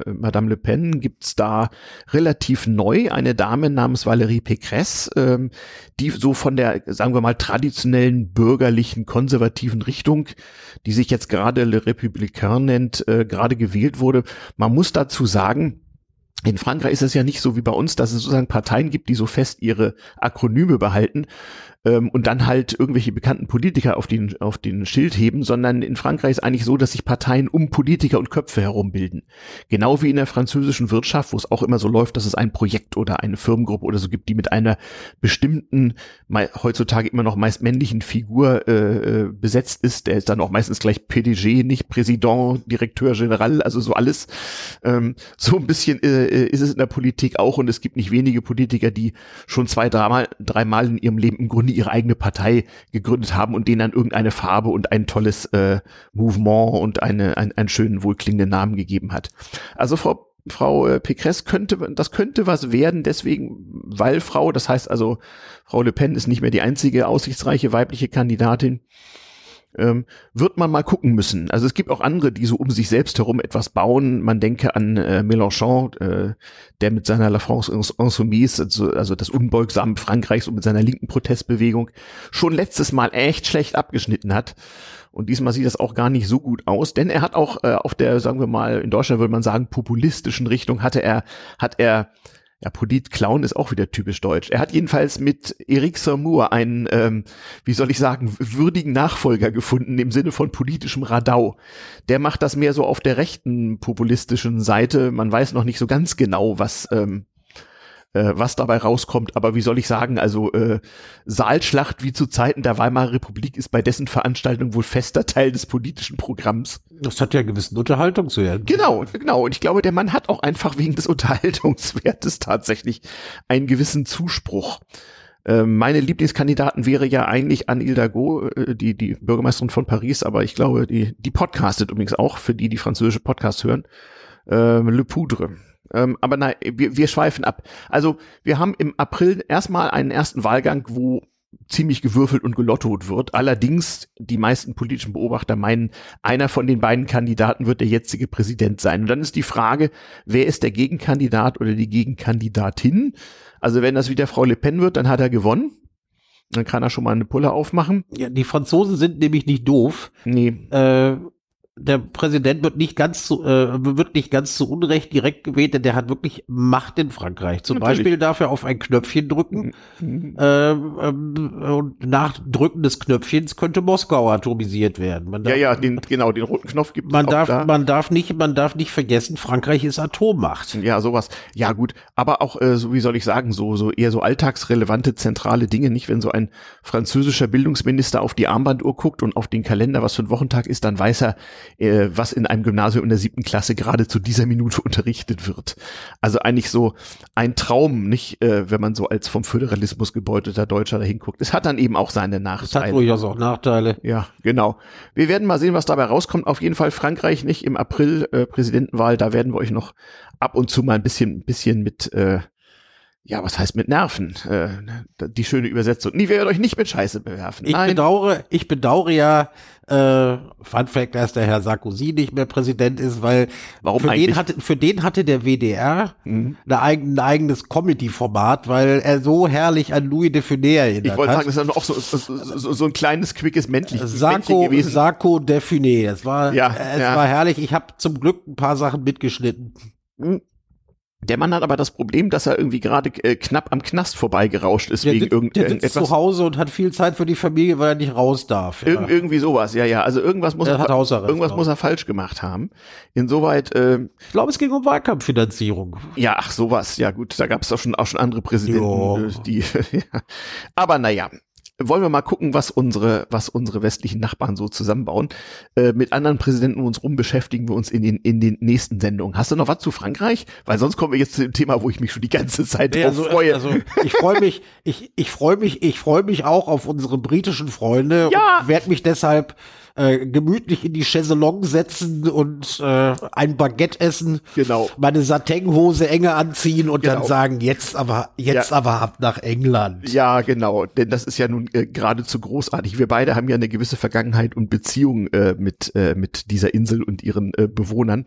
äh, Madame Le Pen, gibt's da relativ neu eine Dame namens Valérie Pécresse, ähm, die so von der, sagen wir mal, traditionellen bürgerlichen, konservativen Richtung, die sich jetzt gerade Le Républicain nennt, äh, gerade gewählt wurde. Man muss dazu sagen, in Frankreich ist es ja nicht so wie bei uns, dass es sozusagen Parteien gibt, die so fest ihre Akronyme behalten, ähm, und dann halt irgendwelche bekannten Politiker auf den, auf den Schild heben, sondern in Frankreich ist eigentlich so, dass sich Parteien um Politiker und Köpfe herum bilden. Genau wie in der französischen Wirtschaft, wo es auch immer so läuft, dass es ein Projekt oder eine Firmengruppe oder so gibt, die mit einer bestimmten, heutzutage immer noch meist männlichen Figur äh, äh, besetzt ist. Der ist dann auch meistens gleich PDG, nicht Präsident, Direktor General, also so alles. Ähm, so ein bisschen äh, äh, ist es in der Politik auch und es gibt nicht wenige Politiker, die schon zwei, dreimal, dreimal in ihrem Leben im Grunde ihre eigene Partei gegründet haben und denen dann irgendeine Farbe und ein tolles äh, Mouvement und eine, ein, einen schönen, wohlklingenden Namen gegeben hat. Also Frau Frau äh, Pécresse könnte, das könnte was werden, deswegen, weil Frau, das heißt also, Frau Le Pen ist nicht mehr die einzige aussichtsreiche weibliche Kandidatin ähm, wird man mal gucken müssen. Also es gibt auch andere, die so um sich selbst herum etwas bauen. Man denke an äh, Mélenchon, äh, der mit seiner La France Insoumise, also, also das unbeugsame Frankreichs und mit seiner linken Protestbewegung schon letztes Mal echt schlecht abgeschnitten hat. Und diesmal sieht das auch gar nicht so gut aus, denn er hat auch äh, auf der, sagen wir mal, in Deutschland würde man sagen, populistischen Richtung hatte er, hat er ja, Polit-Clown ist auch wieder typisch deutsch. Er hat jedenfalls mit Eric Samour einen, ähm, wie soll ich sagen, würdigen Nachfolger gefunden im Sinne von politischem Radau. Der macht das mehr so auf der rechten populistischen Seite. Man weiß noch nicht so ganz genau, was, ähm, äh, was dabei rauskommt. Aber wie soll ich sagen, also äh, Saalschlacht wie zu Zeiten der Weimarer Republik ist bei dessen Veranstaltung wohl fester Teil des politischen Programms. Das hat ja gewissen Unterhaltungswert. Genau, genau. Und ich glaube, der Mann hat auch einfach wegen des Unterhaltungswertes tatsächlich einen gewissen Zuspruch. Ähm, meine Lieblingskandidaten wäre ja eigentlich Anne Hidalgo, äh, die, die Bürgermeisterin von Paris, aber ich glaube, die, die podcastet übrigens auch, für die, die französische Podcasts hören. Ähm, Le Poudre. Ähm, aber nein, wir, wir schweifen ab. Also wir haben im April erstmal einen ersten Wahlgang, wo ziemlich gewürfelt und gelottot wird. Allerdings, die meisten politischen Beobachter meinen, einer von den beiden Kandidaten wird der jetzige Präsident sein. Und dann ist die Frage, wer ist der Gegenkandidat oder die Gegenkandidatin? Also wenn das wieder Frau Le Pen wird, dann hat er gewonnen. Dann kann er schon mal eine Pulle aufmachen. Ja, die Franzosen sind nämlich nicht doof. Nee. Äh, der Präsident wird nicht ganz zu, äh, wird nicht ganz zu Unrecht direkt gewählt, denn der hat wirklich Macht in Frankreich. Zum Natürlich. Beispiel darf er auf ein Knöpfchen drücken mhm. äh, ähm, und nach Drücken des Knöpfchens könnte Moskau atomisiert werden. Darf, ja, ja, den, genau, den roten Knopf gibt man darf, da. Man darf nicht, man darf nicht vergessen, Frankreich ist Atommacht. Ja, sowas. Ja, gut. Aber auch, äh, so wie soll ich sagen, so, so eher so alltagsrelevante, zentrale Dinge, nicht? Wenn so ein französischer Bildungsminister auf die Armbanduhr guckt und auf den Kalender, was für ein Wochentag ist, dann weiß er, äh, was in einem Gymnasium in der siebten Klasse gerade zu dieser Minute unterrichtet wird. Also eigentlich so ein Traum, nicht, äh, wenn man so als vom Föderalismus gebeutelter Deutscher da hinguckt. Es hat dann eben auch seine Nachteile. Es hat durchaus auch Nachteile. Ja, genau. Wir werden mal sehen, was dabei rauskommt. Auf jeden Fall Frankreich nicht im April äh, Präsidentenwahl. Da werden wir euch noch ab und zu mal ein bisschen, bisschen mit äh, ja, was heißt mit Nerven? Äh, die schöne Übersetzung. Nie werdet euch nicht mit Scheiße bewerfen. Ich Nein. bedauere, ich bedauere ja, äh, Fun Fact, dass der Herr Sarkozy nicht mehr Präsident ist, weil Warum für eigentlich? den hatte, für den hatte der WDR mhm. ein eigenes Comedy-Format, weil er so herrlich an Louis de Funès erinnert Ich wollte sagen, das ist auch so, so, so, so ein kleines, quickes Männchen, Sarko, gewesen. Sarko de Funès. Es war, ja, es ja. war herrlich. Ich habe zum Glück ein paar Sachen mitgeschnitten. Mhm. Der Mann hat aber das Problem, dass er irgendwie gerade äh, knapp am Knast vorbeigerauscht ist der, wegen irgendetwas. Der sitzt zu Hause und hat viel Zeit für die Familie, weil er nicht raus darf. Ja. Ir irgendwie sowas, ja, ja. Also irgendwas muss er, er irgendwas muss er falsch gemacht haben. Insoweit. Äh, ich glaube, es ging um Wahlkampffinanzierung. Ja, ach sowas. Ja gut, da gab es doch schon auch schon andere Präsidenten, jo. Äh, die. ja. Aber naja, wollen wir mal gucken, was unsere, was unsere westlichen Nachbarn so zusammenbauen. Äh, mit anderen Präsidenten um uns rum beschäftigen wir uns in den, in den nächsten Sendungen. Hast du noch was zu Frankreich? Weil sonst kommen wir jetzt zu dem Thema, wo ich mich schon die ganze Zeit drauf also, freue. Also ich freue mich, ich, ich freue mich, ich freue mich auch auf unsere britischen Freunde ja. und werde mich deshalb äh, gemütlich in die Chaiselong setzen und äh, ein Baguette essen, Genau. meine Satinhose enge anziehen und Genau. dann sagen, jetzt aber, jetzt Ja. aber ab nach England. Ja, genau, denn das ist ja nun äh, geradezu großartig. Wir beide haben ja eine gewisse Vergangenheit und Beziehung äh, mit, äh, mit dieser Insel und ihren äh, Bewohnern.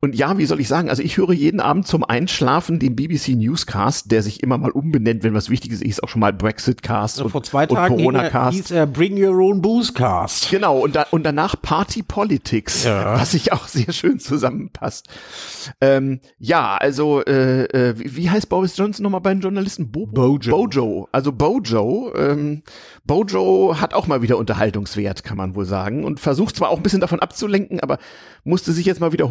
Und ja, wie soll ich sagen, also ich höre jeden Abend zum Einschlafen den BBC Newscast, der sich immer mal umbenennt, wenn was Wichtiges ist, auch schon mal Brexit-Cast und, Vor zwei und Tagen er, Corona-Cast. hieß er Bring Your Own Booze Cast. Genau, und, da, und danach Party Politics, Ja. was sich auch sehr schön zusammenpasst. Ähm, ja, also, äh, äh, wie, wie heißt Boris Johnson nochmal bei den Journalisten? Bo Bojo. Bojo. Also Bojo. Ähm, Bojo hat auch mal wieder Unterhaltungswert, kann man wohl sagen. Und versucht zwar auch ein bisschen davon abzulenken, aber musste sich jetzt mal wieder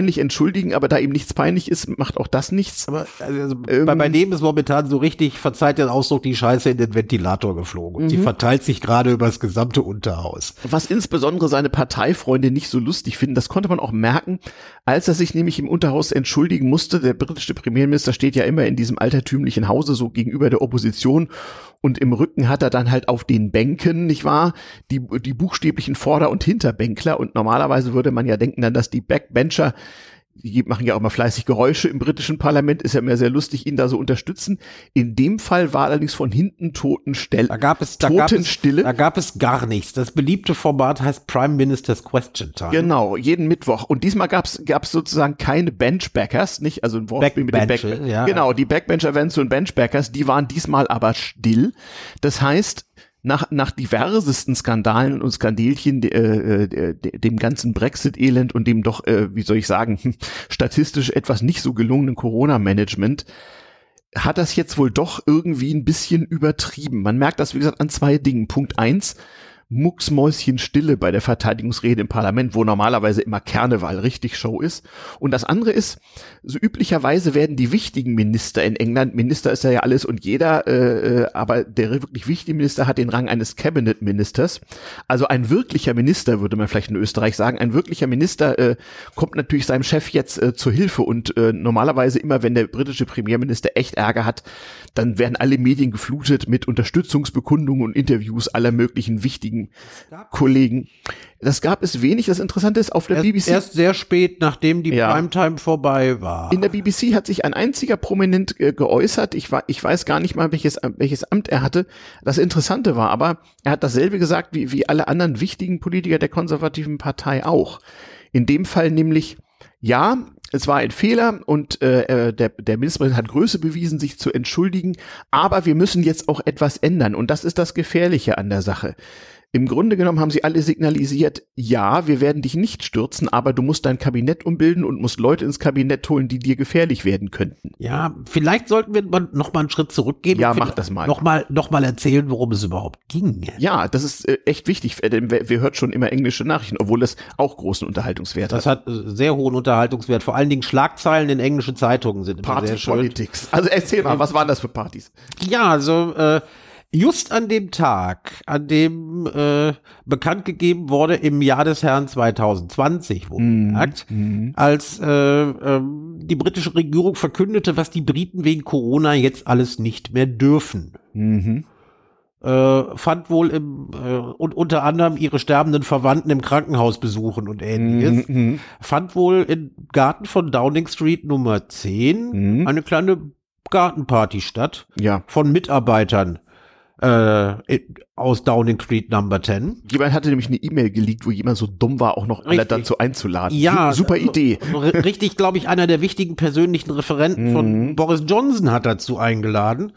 hochnotpeinlich entschuldigen, aber da ihm nichts peinlich ist, macht auch das nichts. Aber also, Ähm, bei, bei dem ist momentan so richtig, verzeiht den Ausdruck, die Scheiße in den Ventilator geflogen. Mhm. die verteilt sich gerade über das gesamte Unterhaus. Was insbesondere seine Parteifreunde nicht so lustig finden, das konnte man auch merken, als er sich nämlich im Unterhaus entschuldigen musste. Der britische Premierminister steht ja immer in diesem altertümlichen Hause so gegenüber der Opposition und im Rücken hat er dann halt auf den Bänken, nicht wahr, die, die buchstäblichen Vorder- und Hinterbänkler. Und normalerweise würde man ja denken dann, dass die Backbencher die machen ja auch mal fleißig Geräusche im britischen Parlament, ist ja immer sehr lustig, ihn da so unterstützen. In dem Fall war allerdings von hinten Totenstelle. Da gab es, da gab es, Totenstille. da gab es gar nichts. Das beliebte Format heißt Prime Minister's Question Time. Genau, jeden Mittwoch. Und diesmal gab's gab's sozusagen keine Benchbackers, nicht? Also ein Wortspiel mit den Back Backbencher, ja. Genau, die Backbencher werden zu den Benchbackers, die waren diesmal aber still. Das heißt, nach, nach diversesten Skandalen und Skandelchen, äh, äh, dem ganzen Brexit-Elend und dem doch, äh, wie soll ich sagen, statistisch etwas nicht so gelungenen Corona-Management, hat das jetzt wohl doch irgendwie ein bisschen übertrieben. Man merkt das, wie gesagt, an zwei Dingen. Punkt eins, Mucksmäuschenstille bei der Verteidigungsrede im Parlament, wo normalerweise immer Kernewahl richtig Show ist. Und das andere ist, so üblicherweise werden die wichtigen Minister in England, Minister ist ja, ja alles und jeder, äh, äh, aber der wirklich wichtige Minister hat den Rang eines Cabinet-Ministers. Also ein wirklicher Minister, würde man vielleicht in Österreich sagen, ein wirklicher Minister äh, kommt natürlich seinem Chef jetzt äh, zur Hilfe und äh, normalerweise immer, wenn der britische Premierminister echt Ärger hat, dann werden alle Medien geflutet mit Unterstützungsbekundungen und Interviews aller möglichen wichtigen Kollegen. Das gab es wenig. Das Interessante ist, auf der Erst, BBC erst sehr spät, nachdem die Ja. Primetime vorbei war. in der BBC hat sich ein einziger Prominent äh, geäußert. Ich, war, ich weiß gar nicht mal, welches, welches Amt er hatte. Das Interessante war aber, er hat dasselbe gesagt wie, wie alle anderen wichtigen Politiker der konservativen Partei auch. In dem Fall nämlich, ja, es war ein Fehler und äh, äh, der, der Ministerpräsident hat Größe bewiesen, sich zu entschuldigen, aber wir müssen jetzt auch etwas ändern und das ist das Gefährliche an der Sache. Im Grunde genommen haben sie alle signalisiert, ja, wir werden dich nicht stürzen, aber du musst dein Kabinett umbilden und musst Leute ins Kabinett holen, die dir gefährlich werden könnten. ja, vielleicht sollten wir mal noch mal einen Schritt zurückgehen. Ja, und mach das mal. Noch mal, noch mal erzählen, worum es überhaupt ging. Ja, das ist äh, echt wichtig, äh, denn wer, wer hört schon immer englische Nachrichten, obwohl es auch großen Unterhaltungswert Das hat. hat äh, sehr hohen Unterhaltungswert. Vor allen Dingen Schlagzeilen in englischen Zeitungen sind immer Party sehr schön. Politics. Also erzähl mal, was waren das für Partys? Ja, also äh, just an dem Tag, an dem äh, bekannt gegeben wurde im Jahr des Herrn 2020, wohlgemerkt, als äh, ähm, die britische Regierung verkündete, was die Briten wegen Corona jetzt alles nicht mehr dürfen. Mhm. Äh, fand wohl im, äh, und unter anderem ihre sterbenden Verwandten im Krankenhaus besuchen und ähnliches. Mhm. Fand wohl im Garten von Downing Street Nummer 10 Mhm. eine kleine Gartenparty statt Ja. von Mitarbeitern äh, aus Downing Street Number 10. Jemand hatte nämlich eine E-Mail geleakt, wo jemand so dumm war, auch noch alle dazu einzuladen. Ja, Su- super Idee. Richtig, glaube ich, einer der wichtigen persönlichen Referenten Mhm. von Boris Johnson hat dazu eingeladen.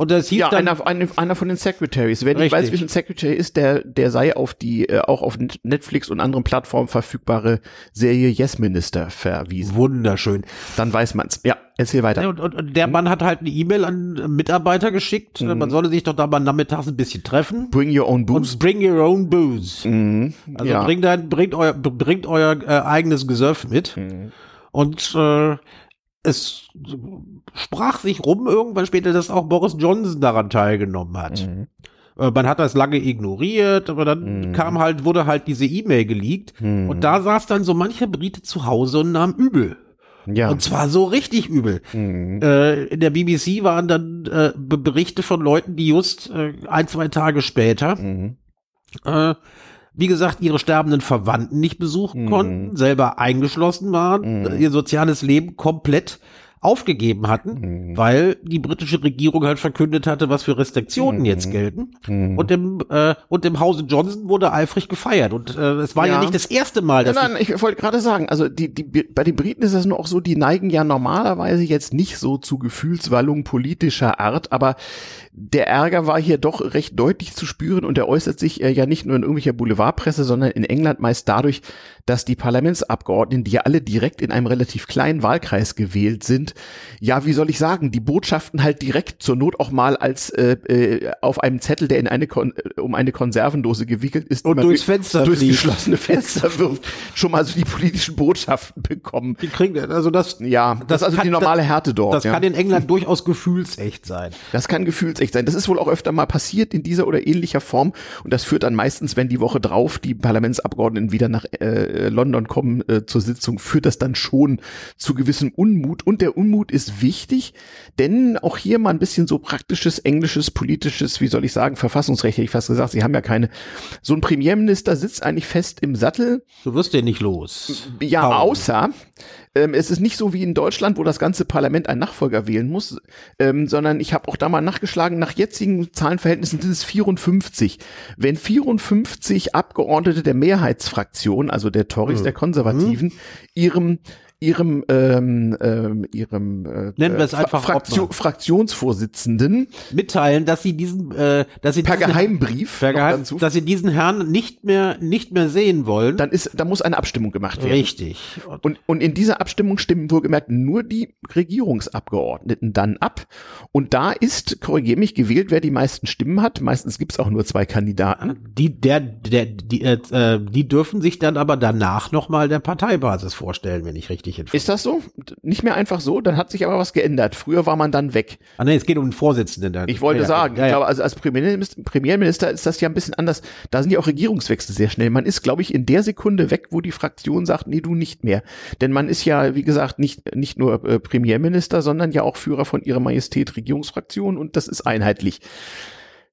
Und das hieß Ja, dann, einer, einer, einer von den Secretaries. Wer nicht weiß, wie ein Secretary ist, der, der sei auf die äh, auch auf Netflix und anderen Plattformen verfügbare Serie Yes Minister verwiesen. wunderschön. Dann weiß man's. Ja, erzähl weiter. Und, und, und der Mann hat halt eine E-Mail an Mitarbeiter geschickt. Mhm. Man solle sich doch da mal nachmittags ein bisschen treffen. Bring your own booze. Und bring your own booze. Mhm. Also ja. bringt, ein, bringt euer, bringt euer äh, eigenes Gesöff mit. Mhm. Und äh, es sprach sich rum irgendwann später, dass auch Boris Johnson daran teilgenommen hat. Mhm. Äh, Man hat das lange ignoriert, aber dann Mhm. kam halt, wurde halt diese E-Mail geleakt. Mhm. Und da saß dann so mancher Brite zu Hause und nahm übel. Ja. Und zwar so richtig übel. Mhm. Äh, in der BBC waren dann äh, Be- Berichte von Leuten, die just äh, ein, zwei Tage später Mhm. Wie gesagt, ihre sterbenden Verwandten nicht besuchen Mhm. konnten, selber eingeschlossen waren, ihr soziales Leben komplett aufgegeben hatten, Mhm. weil die britische Regierung halt verkündet hatte, was für Restriktionen jetzt gelten. Mhm. Und im, äh, und im Hause Johnson wurde eifrig gefeiert. Und äh, es war ja. Ja. nicht das erste Mal, dass Nein, nein, ich wollte gerade sagen, also die, die, bei den Briten ist das nur auch so, die neigen ja normalerweise jetzt nicht so zu Gefühlswallungen politischer Art, aber der Ärger war hier doch recht deutlich zu spüren und der äußert sich äh, ja nicht nur in irgendwelcher Boulevardpresse, sondern in England meist dadurch, dass die Parlamentsabgeordneten, die ja alle direkt in einem relativ kleinen Wahlkreis gewählt sind, ja, wie soll ich sagen, die Botschaften halt direkt zur Not auch mal als äh, äh, auf einem Zettel, der in eine Kon äh, um eine Konservendose gewickelt ist, Und durchs durch- Fenster durchs fliegt. geschlossene Fenster wirft, schon mal so die politischen Botschaften bekommen. die kriegen, also das, Ja, das, ist also kann- die normale Härte dort. das ja. kann in England durchaus gefühlsecht sein. Das kann gefühlsecht sein. Das ist wohl auch öfter mal passiert in dieser oder ähnlicher Form. Und das führt dann meistens, wenn die Woche drauf die Parlamentsabgeordneten wieder nach äh, London kommen äh, zur Sitzung, führt das dann schon zu gewissem Unmut. Und der Unmut ist wichtig, denn auch hier mal ein bisschen so praktisches, englisches, politisches, wie soll ich sagen, Verfassungsrecht, hätte ich fast gesagt. Sie haben ja keine. So ein Premierminister sitzt eigentlich fest im Sattel. Du wirst ja nicht los. Ja, außer ähm, es ist nicht so wie in Deutschland, wo das ganze Parlament einen Nachfolger wählen muss, ähm, sondern ich habe auch da mal nachgeschlagen, nach jetzigen Zahlenverhältnissen sind es 54. Wenn 54 Abgeordnete der Mehrheitsfraktion, also der Tories, der Konservativen, ihrem ihrem ähm, ähm, ihrem äh, Nennen wir es einfach Fraktion, Obmann. Fraktionsvorsitzenden Mitteilen, dass sie diesen, äh, dass sie per diesen, Geheimbrief per noch Geheim, dazu, dass sie diesen Herrn nicht mehr, nicht mehr sehen wollen. dann ist da muss eine Abstimmung gemacht werden. Richtig. Und, und in dieser Abstimmung stimmen wohlgemerkt nur die Regierungsabgeordneten dann ab. Und da ist, korrigier mich, gewählt, wer die meisten Stimmen hat. Meistens gibt es auch nur zwei Kandidaten. Die, der, der, die, äh, äh, die dürfen sich dann aber danach nochmal der Parteibasis vorstellen, wenn ich richtig informiert Ist das so? Nicht mehr einfach so? Dann hat sich aber was geändert. Früher war man dann weg. Ah, nee, es geht um den Vorsitzenden. Dann. Ich wollte Ja, sagen, ja, ich ja. glaube, also als Premierminister, Premierminister ist das ja ein bisschen anders. Da sind ja auch Regierungswechsel sehr schnell. Man ist, glaube ich, in der Sekunde weg, wo die Fraktion sagt, nee, du nicht mehr. Denn man ist ja, wie gesagt, nicht, nicht nur äh, Premierminister, sondern ja auch Führer von ihrer Majestät Regierungsfraktion und das ist einheitlich.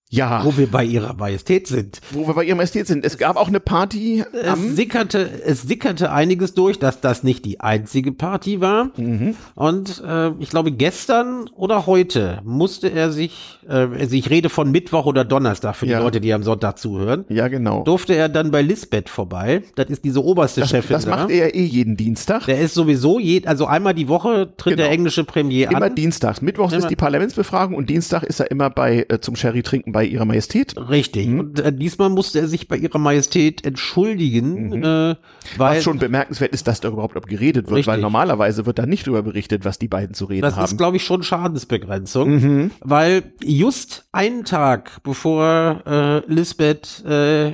Ja, Wo wir bei ihrer Majestät sind. wo wir bei ihrer Majestät sind. Es gab auch eine Party Es sickerte, es sickerte einiges durch, dass das nicht die einzige Party war. Mhm. Und äh, ich glaube, gestern oder heute musste er sich, äh, also ich rede von Mittwoch oder Donnerstag für Ja. die Leute, die am Sonntag zuhören, ja genau. durfte er dann bei Lisbeth vorbei. Das ist diese oberste Das, Chefin das da. macht er ja eh jeden Dienstag. Der ist sowieso, je, also einmal die Woche tritt Genau. der englische Premier Immer an. dienstags. Mittwochs Immer- ist die Parlamentsbefragung und Dienstag ist er immer bei äh, zum Sherry trinken bei ihrer Majestät. Richtig. Mhm. Und äh, diesmal musste er sich bei ihrer Majestät entschuldigen, äh, weil Was schon bemerkenswert ist, dass darüber überhaupt geredet wird, Richtig. weil normalerweise wird da nicht darüber berichtet, was die beiden zu reden das haben. ist, glaube ich, schon Schadensbegrenzung, Mhm. weil just einen Tag bevor äh, Lisbeth äh,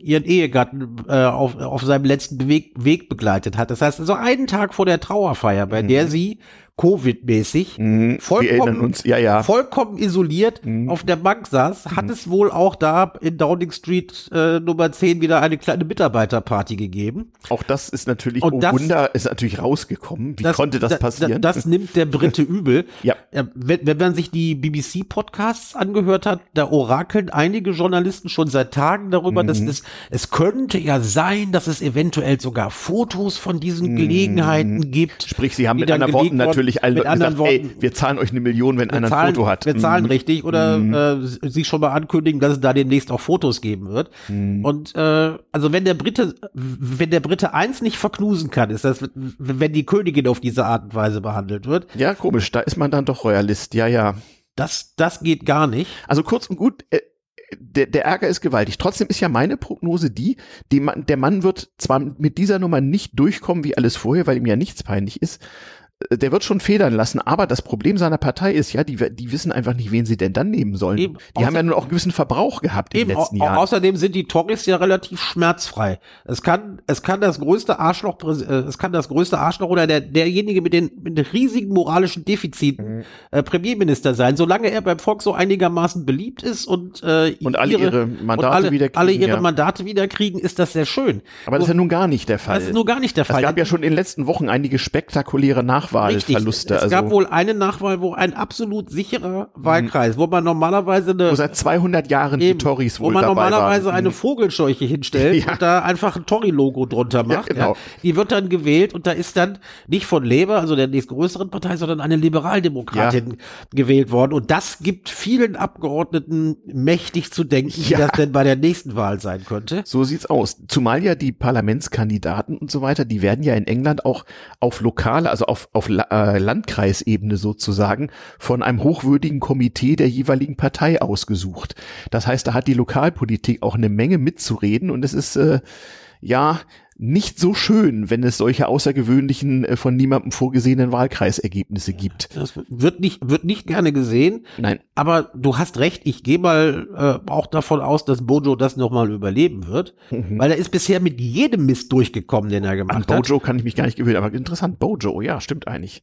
ihren Ehegatten äh, auf, auf seinem letzten Weg, Weg begleitet hat. Das heißt, also einen Tag vor der Trauerfeier, bei der sie Covid-mäßig Mhm. Vollkommen, uns, ja, ja. vollkommen isoliert auf der Bank saß, hat es wohl auch da in Downing Street äh, Nummer 10 wieder eine kleine Mitarbeiterparty gegeben. Auch das ist natürlich, Und oh das- Wunder, ist natürlich rausgekommen. Wie konnte das da- passieren? Da, das nimmt der Brite übel. Ja. Wenn, wenn man sich die BBC-Podcasts angehört hat, da orakeln einige Journalisten schon seit Tagen darüber, dass Mhm. es, es könnte ja sein, dass es eventuell sogar Fotos von diesen Gelegenheiten gibt. Mhm. Sprich, sie haben mit anderen Worten worden- natürlich allen mit Leuten anderen gesagt, ey, Worten, wir zahlen euch eine Million, wenn einer ein zahlen, Foto hat. Wir zahlen Mhm. richtig oder äh, sie schon mal ankündigen, dass es da demnächst auch Fotos geben wird. Mhm. Und äh, also wenn der Brite, wenn der Brite eins nicht verknusen kann, ist das, wenn die Königin auf diese Art und Weise behandelt wird. Ja, komisch, da ist man dann doch Royalist, ja, ja. Das, das geht gar nicht. Also kurz und gut, äh, der, der Ärger ist gewaltig. Trotzdem ist ja meine Prognose die, die Mann, der Mann wird zwar mit dieser Nummer nicht durchkommen wie alles vorher, weil ihm ja nichts peinlich ist. Der wird schon federn lassen, aber das Problem seiner Partei ist ja, die, die wissen einfach nicht, wen sie denn dann nehmen sollen. Eben. die haben ja nun auch einen gewissen Verbrauch gehabt in Eben, den letzten Jahren. außerdem sind die Tories ja relativ schmerzfrei. Es kann, es kann das größte Arschloch, äh, es kann das größte Arschloch oder der, derjenige mit den, mit den riesigen moralischen Defiziten Mhm. äh, Premierminister sein, solange er beim Volk so einigermaßen beliebt ist und, äh, Und alle ihre Mandate und alle, wiederkriegen, alle ihre ja. Mandate wiederkriegen, ist das sehr schön. aber das ist ja nun gar nicht der Fall. Das ist nur gar nicht der Es Fall. gab ja schon in den letzten Wochen einige spektakuläre Nachwahlverluste. Es also, gab wohl eine Nachwahl, wo ein absolut sicherer Wahlkreis, wo man normalerweise eine wo seit 200 Jahren Eben, die Tories wo wohl man dabei normalerweise waren. eine Vogelscheuche hinstellt Ja. und da einfach ein Tory-Logo drunter macht. genau. ja. Die wird dann gewählt und da ist dann nicht von Labour, also der nächstgrößeren Partei, sondern eine Liberaldemokratin gewählt worden. Und das gibt vielen Abgeordneten mächtig zu denken, wie Ja. das denn bei der nächsten Wahl sein könnte. So sieht's aus. Zumal ja die Parlamentskandidaten und so weiter, die werden ja in England auch auf lokale, also auf, auf äh, Landkreisebene sozusagen von einem hochwürdigen Komitee der jeweiligen Partei ausgesucht. Das heißt, da hat die Lokalpolitik auch eine Menge mitzureden und es ist äh, ja nicht so schön, wenn es solche außergewöhnlichen, äh, von niemandem vorgesehenen Wahlkreisergebnisse gibt. Das wird nicht, wird nicht gerne gesehen. Nein. Aber du hast recht, ich gehe mal äh, auch davon aus, dass Bojo das nochmal überleben wird. Weil er ist bisher mit jedem Mist durchgekommen, den er An gemacht hat. Bojo kann ich mich gar nicht gewöhnen, aber interessant, Bojo, ja, stimmt eigentlich.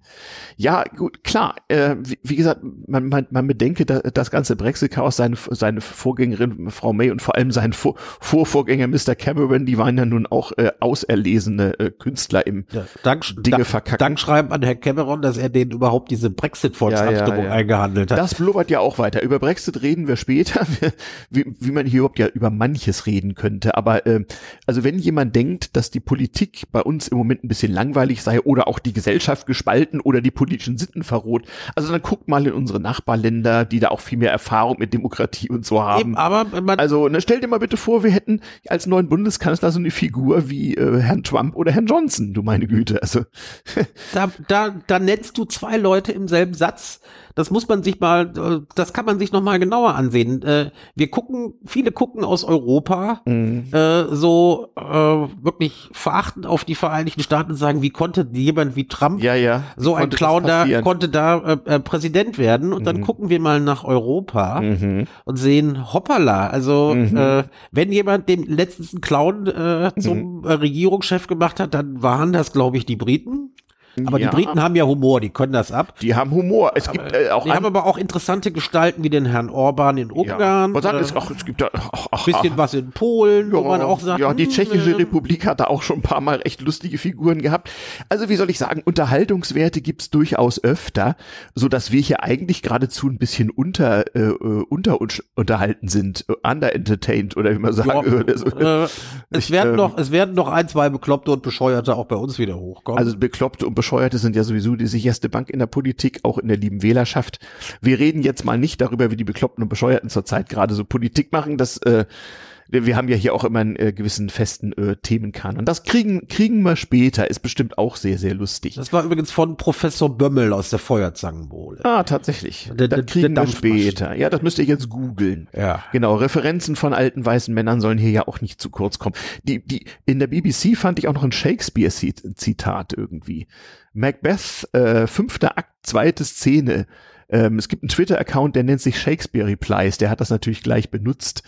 Ja, gut, klar, äh, wie, wie gesagt, man, man, man bedenke, da, das ganze Brexit-Chaos, seine, seine Vorgängerin Frau May und vor allem sein Vor Vorvorgänger Mr. Cameron, die waren ja nun auch äh, auserlesene äh, Künstler im Ja, Dank, Dinge Dank- verkacken. Dankschreiben an Herrn Cameron, dass er denen überhaupt diese Brexit-Volksabstimmung Ja, ja, ja. eingehandelt hat. Das blubbert ja auch weiter. Über Brexit reden wir später, wie, wie man hier überhaupt ja über manches reden könnte. Aber äh, also wenn jemand denkt, dass die Politik bei uns im Moment ein bisschen langweilig sei oder auch die Gesellschaft gespalten oder die politischen Sitten verroht, also dann guckt mal in unsere Nachbarländer, die da auch viel mehr Erfahrung mit Demokratie und so haben. Eben, aber man, Also ne, stell dir mal bitte vor, wir hätten als neuen Bundeskanzler so eine Figur wie äh, Herrn Trump oder Herrn Johnson, du meine Güte. Also da, da, da nennst du zwei Leute im selben Satz. Das muss man sich mal, äh, das kann man sich noch mal genauer ansehen. Äh, Wir gucken, viele gucken aus Europa Mhm. äh, so wirklich verachtend auf die Vereinigten Staaten und sagen, wie konnte jemand wie Trump ja, ja. so ein Konnte Clown da konnte da äh, Präsident werden und dann gucken wir mal nach Europa Mhm. und sehen hoppala also Mhm. äh, wenn jemand den letzten Clown äh, zum Mhm. äh, Regierungschef gemacht hat dann waren das glaube ich die Briten aber Ja. die Briten haben ja Humor die können das ab Die haben Humor. Es gibt äh, auch die haben aber auch interessante Gestalten wie den Herrn Orban in ja, Ungarn man sagt, äh, es, es gibt da ach, bisschen ach, was in Polen wo man auch sagt ja, die hm, tschechische äh, Republik hat da auch schon ein paar Mal echt lustige Figuren gehabt. Also wie soll ich sagen, Unterhaltungswerte gibt's durchaus öfter, so dass wir hier eigentlich geradezu ein bisschen unter äh, äh, unter uns unterhalten sind, äh, underentertained oder wie man sagen ja, würde. So. äh, es Ich, werden ähm, noch es werden noch ein zwei Bekloppte und Bescheuerte auch bei uns wieder hochkommen Also Bekloppte und Bescheuerte sind ja sowieso die sicherste Bank in der Politik, auch in der lieben Wählerschaft. Wir reden jetzt mal nicht darüber, wie die Bekloppten und Bescheuerten zurzeit gerade so Politik machen. Das, äh, wir haben ja hier auch immer einen äh, gewissen festen äh, Themenkanon. Das kriegen, kriegen wir später, ist bestimmt auch sehr, sehr lustig. Das war übrigens von Professor Bömmel aus der Feuerzangenbowle. Ah, tatsächlich. Der- das kriegen wir später. Ja, das müsst ihr jetzt googeln. Ja. Genau, Referenzen von alten weißen Männern sollen hier ja auch nicht zu kurz kommen. Die, die, in der BBC fand ich auch noch ein Shakespeare-Zitat irgendwie. Macbeth, äh, fünfter Akt, zweite Szene. Ähm, es gibt einen Twitter-Account, der nennt sich Shakespeare Replies, der hat das natürlich gleich benutzt.